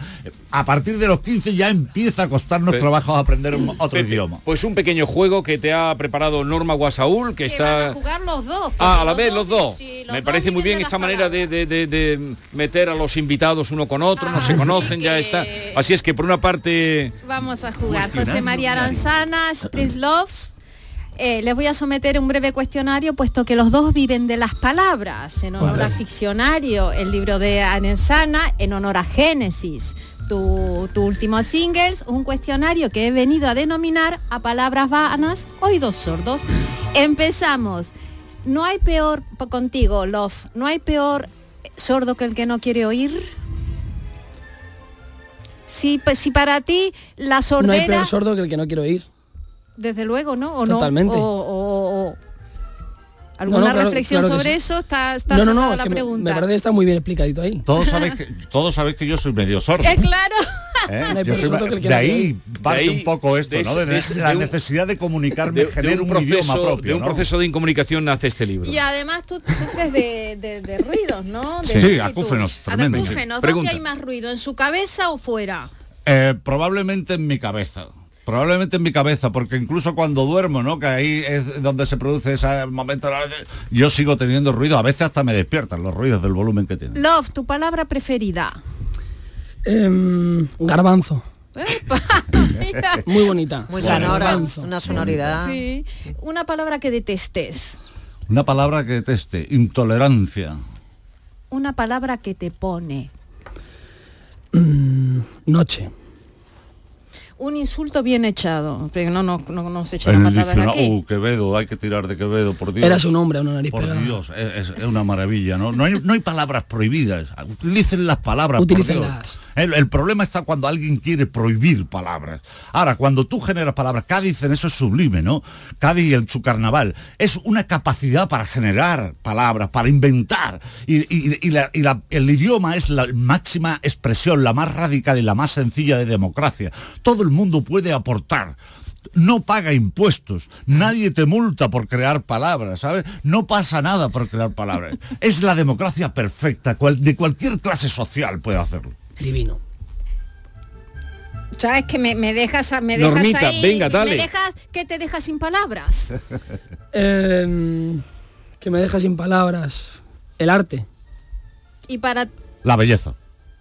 a partir de los 15 ya empieza a costarnos Pe- trabajo aprender un- otro Pepe, idioma. Pues un pequeño juego que te ha preparado Norma Guasaúl, que Que van a está... jugar los dos. Ah, a la vez los dos. sí, los Me dos parece muy bien esta manera de, de- de- de meter a los invitados uno con otro, no se conocen, ya está. Así es que por una parte... Vamos a jugar. José María. Aranzana, Love. les voy a someter un breve cuestionario, puesto que los dos viven de las palabras. En honor a Ficcionario, el libro de Arenzana, en honor a Génesis, tu, tu último singles, un cuestionario que he venido a denominar a palabras vanas, oídos sordos. Empezamos. No hay peor, contigo, Love, no hay peor sordo que el que no quiere oír. Si, si para ti la No hay sordera, peor sordo que el que no quiero oír. desde luego, ¿no? Totalmente. O- o- o- ¿Alguna No, no, claro- reflexión claro sobre sí. eso? Está, está No, no, cerrada no, es la que me, pregunta. me parece que está muy bien explicadito ahí. Todos sabéis que, todos sabéis que yo soy medio sordo. Eh, claro. ¿eh? Soy de ahí parte De ahí- un poco esto, de ¿no? ese- De, de ese- la de un- necesidad de comunicarme, de- genera de un, proceso, idioma propio. de un ¿no? proceso de incomunicación nace este libro. Y además tú sufres de, de- de ruidos, ¿no? De Sí. Sí, acúfenos, acúfenos. Pregunta. ¿Dónde hay más ruido? ¿En su cabeza o fuera? Eh, probablemente en mi cabeza. Probablemente en mi cabeza, porque incluso cuando duermo, ¿no? Que ahí es donde se produce ese momento, yo sigo teniendo ruido, a veces hasta me despiertan los ruidos del volumen que tiene. Love, tu palabra preferida. Em, garbanzo. Muy bonita. Muy sonora, Garbanzo. una sonoridad. Sí. Una palabra que detestes. Una palabra que deteste, intolerancia. Una palabra que te pone. Mm, noche. Un insulto bien echado. Pero no, no, no, no se echa la En el patada diccionario, aquí. uh, Quevedo, hay que tirar de Quevedo, por Dios. Era su nombre, una nariz Por pegada. Dios, es, es una maravilla, ¿no? No hay, no hay palabras prohibidas. Utilicen las palabras. por Dios. El, el problema está cuando alguien quiere prohibir palabras. Ahora, cuando tú generas palabras, Cádiz en eso es sublime, ¿no? Cádiz en su carnaval es una capacidad para generar palabras, para inventar. Y, y- y la- y la- el idioma es la máxima expresión, la más radical y la más sencilla de democracia. Todo el mundo puede aportar no paga impuestos, nadie te multa por crear palabras, ¿sabes? No pasa nada por crear palabras. Es la democracia perfecta, cual- de cualquier clase social puede hacerlo. Divino. ¿Sabes que me, me dejas, a- me dejas Normita, ahí, venga, dale. Me dejas, que te dejas sin palabras. Em, que me deja sin palabras. El arte. Y para La belleza.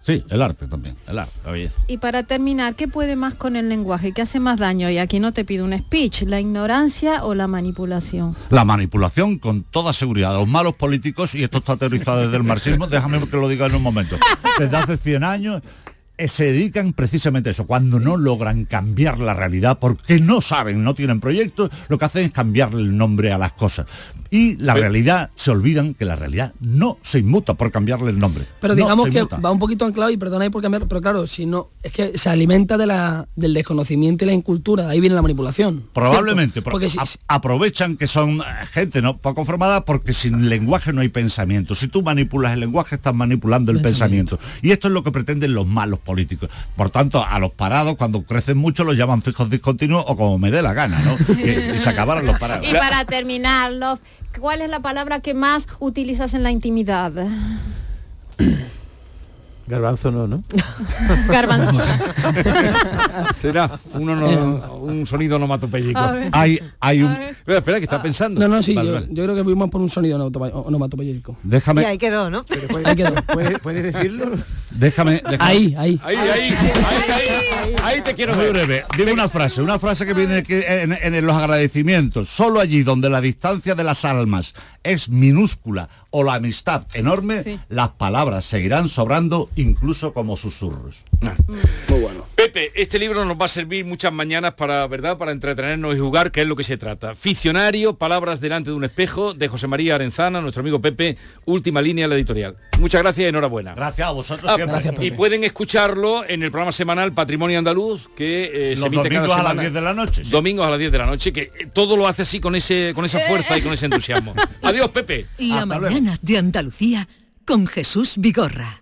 Sí, el arte también, el arte, la belleza. y para terminar, ¿qué puede más con el lenguaje? ¿Qué hace más daño? Y aquí no te pido un speech, la ignorancia o la manipulación. La manipulación con toda seguridad. Los malos políticos, y esto está teorizado desde el marxismo, déjame que lo diga en un momento. Desde hace 100 años se dedican precisamente a eso. Cuando no logran cambiar la realidad, porque no saben, no tienen proyectos, lo que hacen es cambiarle el nombre a las cosas. Y la realidad, se olvidan que la realidad no se inmuta por cambiarle el nombre. Pero No digamos que va un poquito anclado y perdona ahí por cambiar, pero claro, si no, es que se alimenta de la, del desconocimiento y la incultura, de ahí viene la manipulación. Probablemente, ¿cierto? porque si, aprovechan que son eh, gente no poco formada porque sin lenguaje no hay pensamiento. Si tú manipulas el lenguaje estás manipulando el pensamiento. Y esto es lo que pretenden los malos políticos. Por tanto, a los parados cuando crecen mucho los llaman fijos discontinuos o como me dé la gana, ¿no? y, y se acabaron los parados. Y para terminar, Love, ¿cuál es la palabra que más utilizas en la intimidad? Garbanzo no, ¿no? Garbancita. Será un, ono- un sonido onomatopéyico. Hay, hay un... Espera, espera, que está pensando. No, no, sí, Vale, yo, vale. yo creo que fuimos por un sonido onomatopéyico. Déjame, Y ahí quedó, ¿no? Ahí quedó. ¿Puedes, puedes decirlo? déjame, déjame. Ahí, ahí. Ahí, ahí, ahí, ahí, ahí te quiero Muy ver. breve. Dime una frase, una frase que viene que- en, en los agradecimientos. Solo allí donde la distancia de las almas es minúscula o la amistad enorme, Sí. las palabras seguirán sobrando incluso como susurros. Muy bueno. Pepe, este libro nos va a servir muchas mañanas para, ¿verdad? Para entretenernos y jugar, que es lo que se trata. Ficcionario, palabras delante de un espejo, de José María Arenzana, nuestro amigo Pepe, última línea de la editorial. Muchas gracias y enhorabuena. Gracias a vosotros Ah, siempre. y pueden escucharlo en el programa semanal Patrimonio Andaluz, que eh, se emite cada domingos a las semana. 10 de la noche. sí. Domingos a las 10 de la noche, que todo lo hace así con ese con esa fuerza y con ese entusiasmo. Adiós, Pepe. La Hasta luego. mañana de Andalucía con Jesús Vigorra.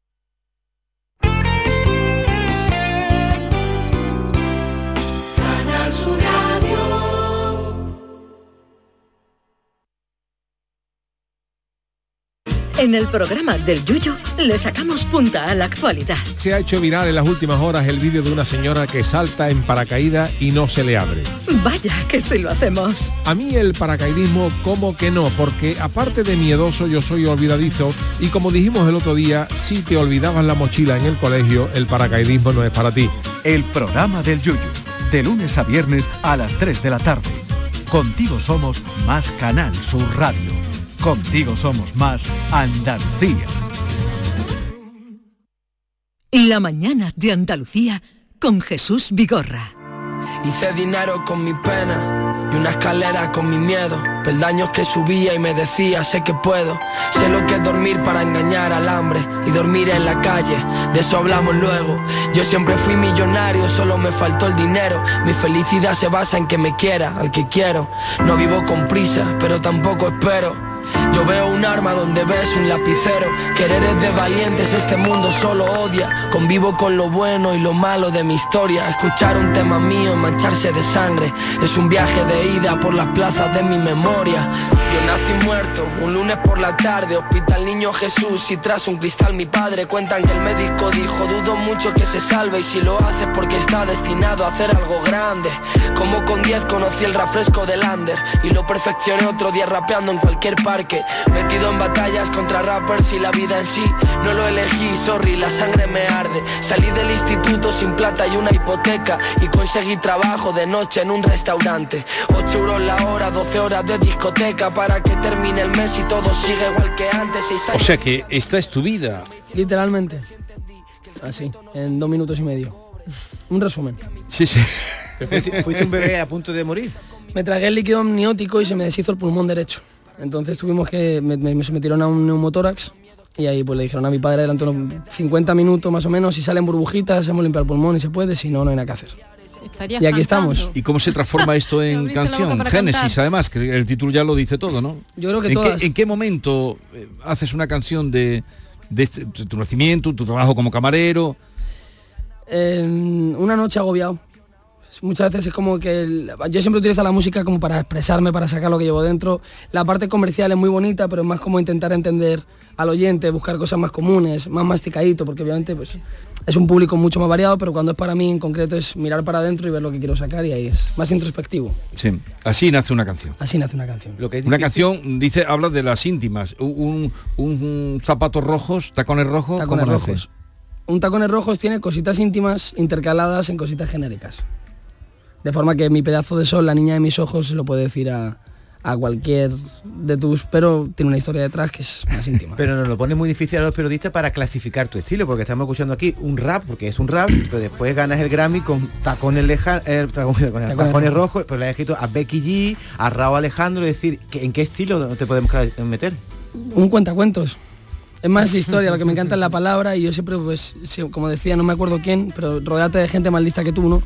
En el programa del Yuyu le sacamos punta a la actualidad. Se ha hecho viral en las últimas horas el vídeo de una señora que salta en paracaídas y no se le abre. Vaya que si lo hacemos. A mí el paracaidismo como que no, porque aparte de miedoso yo soy olvidadizo y como dijimos el otro día, si te olvidabas la mochila en el colegio, el paracaidismo no es para ti. El programa del Yuyu, de lunes a viernes a las 3 de la tarde. Contigo somos más Canal Sur Radio. Contigo somos más Andalucía. La mañana de Andalucía con Jesús Vigorra. Hice dinero con mi pena y una escalera con mi miedo. Peldaños que subía y me decía, sé que puedo. Sé lo que es dormir para engañar al hambre y dormir en la calle. De eso hablamos luego. Yo siempre fui millonario, solo me faltó el dinero. Mi felicidad se basa en que me quiera, al que quiero. No vivo con prisa, pero tampoco espero. Yo veo un arma donde ves un lapicero. Querer es de valientes, este mundo solo odia. Convivo con lo bueno y lo malo de mi historia. Escuchar un tema mío, mancharse de sangre. Es un viaje de ida por las plazas de mi memoria. Yo nací muerto, un lunes por la tarde, hospital Niño Jesús. Y tras un cristal mi padre cuentan que el médico dijo: Dudo mucho que se salve. Y si lo hace es porque está destinado a hacer algo grande. Como con 10 conocí el refresco del Lander. Y lo perfeccioné otro día rapeando en cualquier parque. Metido en batallas contra rappers y la vida en sí. No lo elegí, sorry, la sangre me arde. Salí del instituto sin plata y una hipoteca. Y conseguí trabajo de noche en un restaurante. 8 euros la hora, 12 horas de discoteca. Para que termine el mes y todo sigue igual que antes. O sea que esta es tu vida. Literalmente. Así, en dos minutos y medio. Un resumen. Sí, sí. Fuiste, fuiste un bebé a punto de morir. Me tragué el líquido amniótico y se me deshizo el pulmón derecho. Entonces tuvimos que, me, me- me sometieron a un neumotórax y ahí pues le dijeron a mi padre durante unos 50 minutos más o menos, si salen burbujitas, hemos limpiado el pulmón y se puede, si no, no hay nada que hacer. Estarías Y aquí cantando. estamos. ¿Y cómo se transforma esto en canción? Génesis, cantar. además, que el título ya lo dice todo, ¿no? Yo creo que ¿En, todas. qué, en qué momento eh, haces una canción de, de este- tu nacimiento, tu trabajo como camarero? En una noche agobiado. Muchas veces es como que el- yo siempre utilizo la música como para expresarme, para sacar lo que llevo dentro. La parte comercial es muy bonita, pero es más como intentar entender al oyente, buscar cosas más comunes, más masticadito, porque obviamente pues, es un público mucho más variado, pero cuando es para mí en concreto es mirar para adentro y ver lo que quiero sacar y ahí es más introspectivo. Sí, así nace una canción. Así nace una canción. Lo que es Una canción, dice, habla de las íntimas. Un, un- un zapatos rojos, tacones rojos, Tacones ¿cómo nace? rojos. Un tacones rojos tiene cositas íntimas intercaladas en cositas genéricas. De forma que mi pedazo de sol, la niña de mis ojos, se lo puede decir a, a cualquier de tus, pero tiene una historia detrás que es más íntima. Pero nos lo pone muy difícil a los periodistas para clasificar tu estilo, porque estamos escuchando aquí un rap, porque es un rap, pero después ganas el Grammy con tacones leja, eh, tacones, tacones Tacones rojos, pero le has escrito a Becky G, a Raúl Alejandro, es decir, ¿en qué estilo te podemos cla- meter? un cuentacuentos. Es más historia, lo que me encanta es la palabra y yo siempre, pues, como decía, no me acuerdo quién, pero rodeate de gente más lista que tú, ¿no?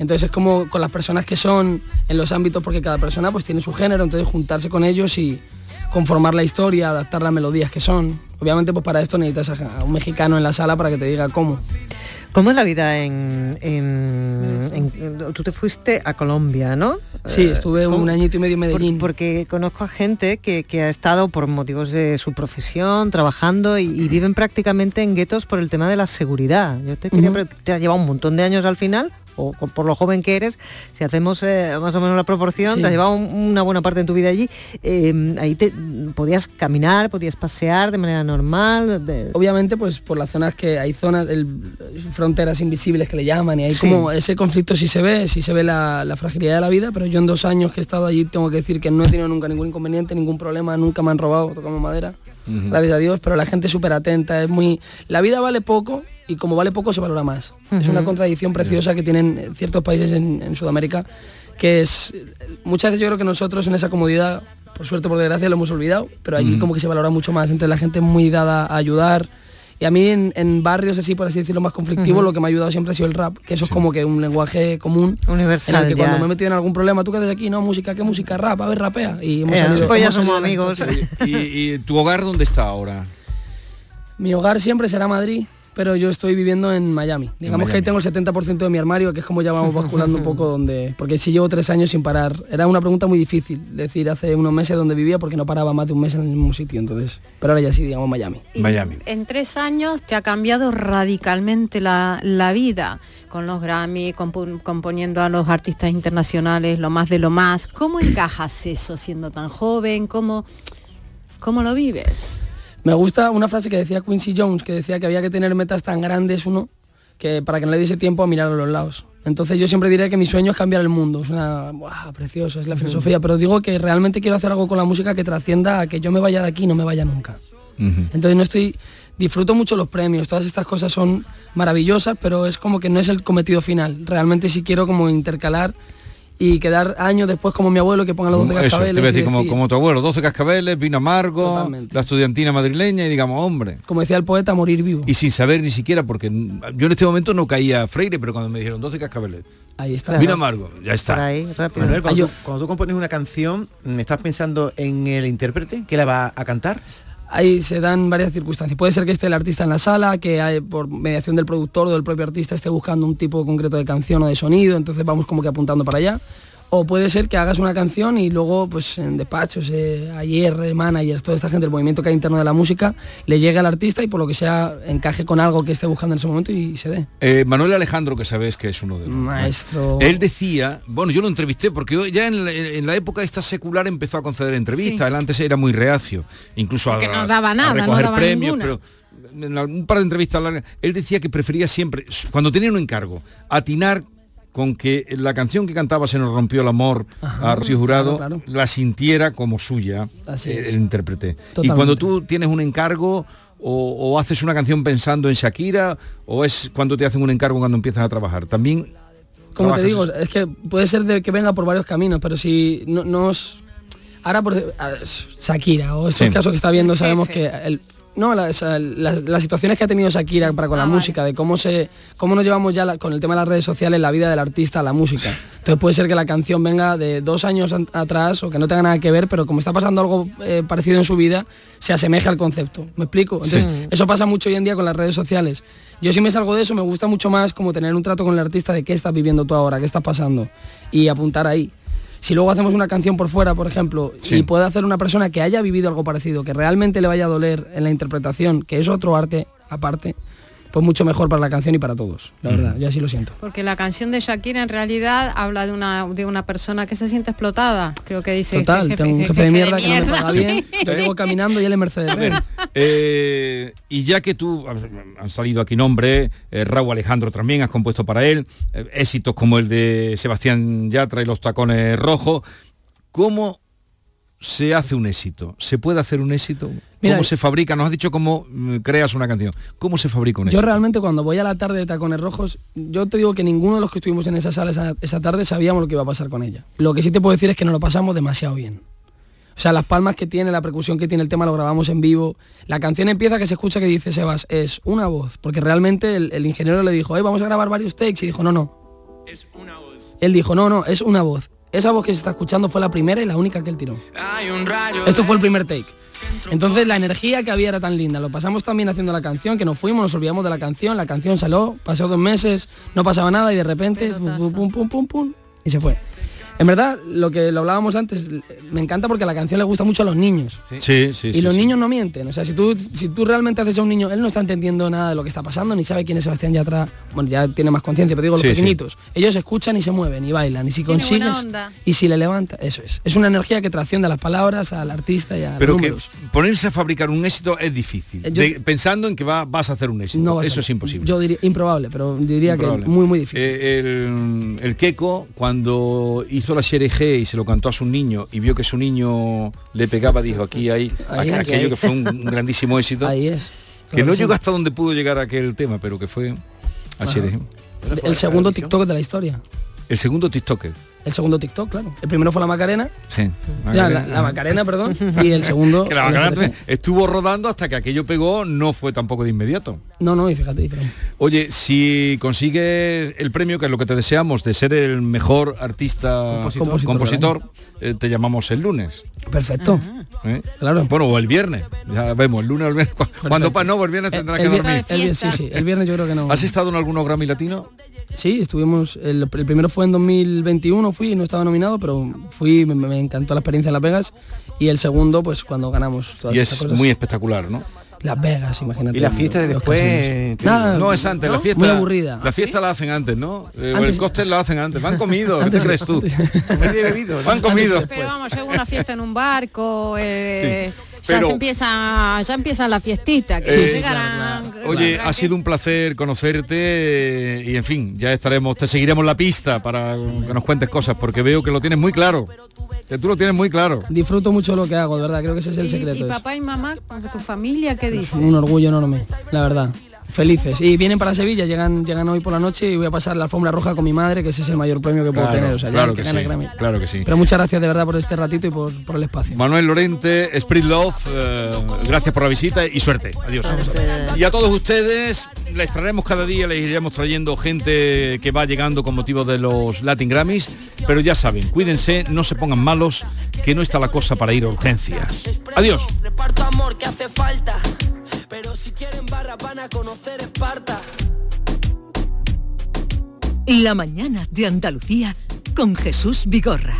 Entonces es como con las personas que son en los ámbitos, porque cada persona pues tiene su género, entonces juntarse con ellos y conformar la historia, adaptar las melodías que son. Obviamente pues para esto necesitas a un mexicano en la sala para que te diga cómo. ¿Cómo es la vida en, en- en- Tú te fuiste a Colombia, ¿no? Sí, Eh, estuve ¿cómo? un añito y medio en Medellín. Por- porque conozco a gente que, que ha estado por motivos de su profesión, trabajando y, y viven prácticamente en guetos por el tema de la seguridad. Yo te quería pre- ¿Te ha llevado un montón de años al final o, o por lo joven que eres, si hacemos eh, más o menos la proporción, Sí. te has llevado un- una buena parte de tu vida allí, eh, ahí te, podías caminar, podías pasear de manera normal. de- Obviamente, pues por las zonas que hay zonas, el- fronteras invisibles que le llaman, y hay Sí. como ese conflicto sí se ve, sí se ve la, la fragilidad de la vida, pero yo en dos años que he estado allí tengo que decir que no he tenido nunca ningún inconveniente, ningún problema, nunca me han robado, tocamos madera, gracias a Dios, pero la gente es súper atenta, es muy... La vida vale poco y como vale poco se valora más. Es una contradicción preciosa que tienen ciertos países en, en Sudamérica, que es... Muchas veces yo creo que nosotros en esa comodidad, por suerte por desgracia, lo hemos olvidado, pero allí como que se valora mucho más. Entonces la gente es muy dada a ayudar. Y a mí en, en barrios así, por así decirlo, más conflictivos, lo que me ha ayudado siempre ha sido el rap, que eso es como que un lenguaje común. Universal, En el que cuando me he metido en algún problema, ¿tú qué haces aquí? No, música, ¿qué música? Rap, a ver, rapea. Y hemos Eh, salido, pues ya somos amigos. situación. ¿Y, y tu hogar dónde está ahora? Mi hogar siempre será Madrid, pero yo estoy viviendo en Miami. Digamos que ahí tengo el 70% de mi armario, que es como ya vamos basculando un poco donde... Porque si llevo tres años sin parar. Era una pregunta muy difícil decir hace unos meses dónde vivía porque no paraba más de un mes en el mismo sitio, entonces... Pero ahora ya sí, digamos Miami. Miami. En tres años te ha cambiado radicalmente la, la vida, con los Grammy, compu- componiendo a los artistas internacionales, lo más de lo más. ¿Cómo encajas eso siendo tan joven? ¿Cómo, cómo lo vives? Me gusta una frase que decía Quincy Jones, que decía que había que tener metas tan grandes uno que para que no le diese tiempo a mirar a los lados. Entonces yo siempre diré que mi sueño es cambiar el mundo. Es una ¡buah! precioso, es la filosofía, pero digo que realmente quiero hacer algo con la música que trascienda a que yo me vaya de aquí y no me vaya nunca. Entonces no estoy disfruto mucho los premios, todas estas cosas son maravillosas, pero es como que no es el cometido final. Realmente sí quiero como intercalar y quedar años después como mi abuelo que ponga los 12 Eso, te cascabeles. voy a decir, como, decir- como tu abuelo, 12 cascabeles, vino amargo, la estudiantina madrileña y digamos, hombre. como decía el poeta, morir vivo. Y sin saber ni siquiera, porque yo en este momento no caía Freire, pero cuando me dijeron 12 cascabeles, Ahí está. vino amargo, ya está. Manuel, cuando, tú, cuando tú compones una canción, ¿estás pensando en el intérprete que la va a cantar? Ahí se dan varias circunstancias. Puede ser que esté el artista en la sala, que por mediación del productor o del propio artista esté buscando un tipo concreto de canción o de sonido, entonces vamos como que apuntando para allá. O puede ser que hagas una canción y luego, pues en despachos, eh, ayer, managers, toda esta gente, el movimiento que hay interno de la música, le llegue al artista y por lo que sea encaje con algo que esté buscando en ese momento y se dé. Eh, Manuel Alejandro, que sabes que es uno de los... Maestro. Él decía, bueno, yo lo entrevisté porque yo ya en la, en la época esta secular empezó a conceder entrevistas, Sí. él antes era muy reacio, incluso a, Que no daba nada, a no recoger daba premios, ninguna. pero en un par de entrevistas largas, él decía que prefería siempre, cuando tenía un encargo, atinar con que la canción que cantaba Se nos rompió el amor Ajá, a Rocío Jurado claro, la sintiera como suya Así eh, es. el intérprete. Y cuando tú tienes un encargo o, o haces una canción pensando en Shakira o es cuando te hacen un encargo cuando empiezas a trabajar. También Como te digo, eso. es que puede ser de que venga por varios caminos, pero si no nos... Ahora por Shakira o estos Sí. casos que está viendo sabemos que el no la- las, las situaciones que ha tenido Shakira para con la música, de cómo se cómo nos llevamos ya la- con el tema de las redes sociales la vida del artista a la música. Entonces puede ser que la canción venga de dos años an- atrás o que no tenga nada que ver, pero como está pasando algo eh, parecido en su vida, se asemeja al concepto. ¿Me explico? Entonces, Sí. eso pasa mucho hoy en día con las redes sociales. Yo si me salgo de eso, me gusta mucho más como tener un trato con el artista de qué estás viviendo tú ahora, qué estás pasando y apuntar ahí. Si luego hacemos una canción por fuera, por ejemplo, Sí. y puede hacer una persona que haya vivido algo parecido, que realmente le vaya a doler en la interpretación, que es otro arte aparte, pues mucho mejor para la canción y para todos, la verdad, yo así lo siento. Porque la canción de Shakira en realidad habla de una, de una persona que se siente explotada. Creo que dice Total, este tengo un jefe, de mierda, que no me paga bien, yo llego caminando y él en Mercedes. Ver, eh, y ya que tú han salido aquí nombres, eh, Raúl Alejandro también has compuesto para él, eh, éxitos como el de Sebastián Yatra y los tacones rojos, ¿cómo se hace un éxito? ¿Se puede hacer un éxito? Mira, ¿Cómo se fabrica? Nos has dicho cómo mm, creas una canción. ¿Cómo se fabrica un Yo éxito? realmente cuando voy a la tarde de Tacones Rojos, yo te digo que ninguno de los que estuvimos en esa sala esa, esa tarde sabíamos lo que iba a pasar con ella. Lo que sí te puedo decir es que nos lo pasamos demasiado bien. O sea, las palmas que tiene, la percusión que tiene el tema lo grabamos en vivo. La canción empieza que se escucha que dice Sebas, es una voz. Porque realmente el, el ingeniero le dijo, "Eh, vamos a grabar varios takes. Y dijo, no, no. Él dijo, no, no, es una voz. Esa voz que se está escuchando fue la primera y la única que él tiró. Esto fue el primer take. Entonces la energía que había era tan linda. Lo pasamos también haciendo la canción, que nos fuimos, nos olvidamos de la canción, la canción salió, pasó dos meses, no pasaba nada y de repente pum, pum, pum, pum, pum, pum, y se fue. En verdad, lo que lo hablábamos antes, me encanta porque la canción le gusta mucho a los niños. Sí, sí, y sí, los sí. niños no mienten. O sea, si tú, si tú realmente haces a un niño, él no está entendiendo nada de lo que está pasando, ni sabe quién es Sebastián Yatra. Bueno, ya tiene más conciencia, pero digo, los Sí, sí. pequeñitos. Ellos escuchan y se mueven y bailan. Y si Tiene consigues. onda. Y si le levanta, eso es. Es una energía que trasciende a las palabras, al artista y a Pero los que números. ponerse a fabricar un éxito es difícil. Eh, yo- De- pensando en que va- vas a hacer un éxito. No Eso es imposible. Yo diría improbable, pero diría Improbable. que muy, muy difícil. Eh, el, el Keiko, cuando hizo la serie G y se lo cantó a su niño y vio que su niño le pegaba, dijo aquí hay Ahí, aquello que fue un, un grandísimo éxito. Ahí es. Que no sí. llegó hasta donde pudo llegar aquel tema, pero que fue a G. El segundo TikTok de la historia. El segundo TikToker. El segundo TikTok, claro. El primero fue la Macarena. Sí. Ya, la, la Macarena, perdón. Y el segundo. Que la Macarena estuvo rodando hasta que aquello pegó, no fue tampoco de inmediato. No, no, y fíjate. pero- Oye, si consigues el premio, que es lo que te deseamos, de ser el mejor artista Compositor. compositor, Compositor eh, te llamamos el lunes. Perfecto. ¿eh? Claro. Bueno, o el viernes. Ya vemos, el lunes o el viernes. cu- Cuando pa, no, el viernes tendrás que el, dormir. el sí, sí, el viernes yo creo que no. ¿Has estado en algunos Grammy Latino? Sí, estuvimos, el, el primero fue en 2021, fui, no estaba nominado, pero fui, me, me encantó la experiencia en Las Vegas. Y el segundo, pues cuando ganamos todas Y es cosas. muy espectacular, ¿no? Las Vegas, imagínate. Y la fiesta de después, Nada, No, es antes, la fiesta. Muy aburrida. La fiesta la hacen antes, ¿no? Eh, o Antes- el cóctel la hacen antes. Van comido, ¿qué Antes- crees tú? Van comido. Pero vamos, llega una fiesta en un barco, eh, Sí, ya se empieza, ya empieza la fiestita, que Eh, llegarán. Oye, ha sido un placer conocerte eh, y en fin, ya estaremos, te seguiremos la pista para que nos cuentes cosas, porque veo que lo tienes muy claro. Que tú lo tienes muy claro. Disfruto mucho lo que hago, de verdad, creo que ese es el Y, secreto. y es papá y mamá, tu familia, ¿qué dice? un orgullo enorme, la verdad. Felices. Y vienen para Sevilla, llegan, llegan hoy por la noche y voy a pasar la alfombra roja con mi madre, que ese es el mayor premio que puedo Claro, tener. O sea, ya claro el que gana sí, Grammy. claro que sí. Pero muchas gracias de verdad por este ratito y por, por el espacio. Manuel Lorente, Spirit Love, eh, gracias por la visita y suerte. Adiós. Y a todos ustedes les traeremos cada día, les iremos trayendo gente que va llegando con motivo de los Latin Grammys, pero ya saben, cuídense, no se pongan malos, que no está la cosa para ir a urgencias. Adiós. Pero si quieren barra van a conocer Esparta. La mañana de Andalucía con Jesús Vigorra.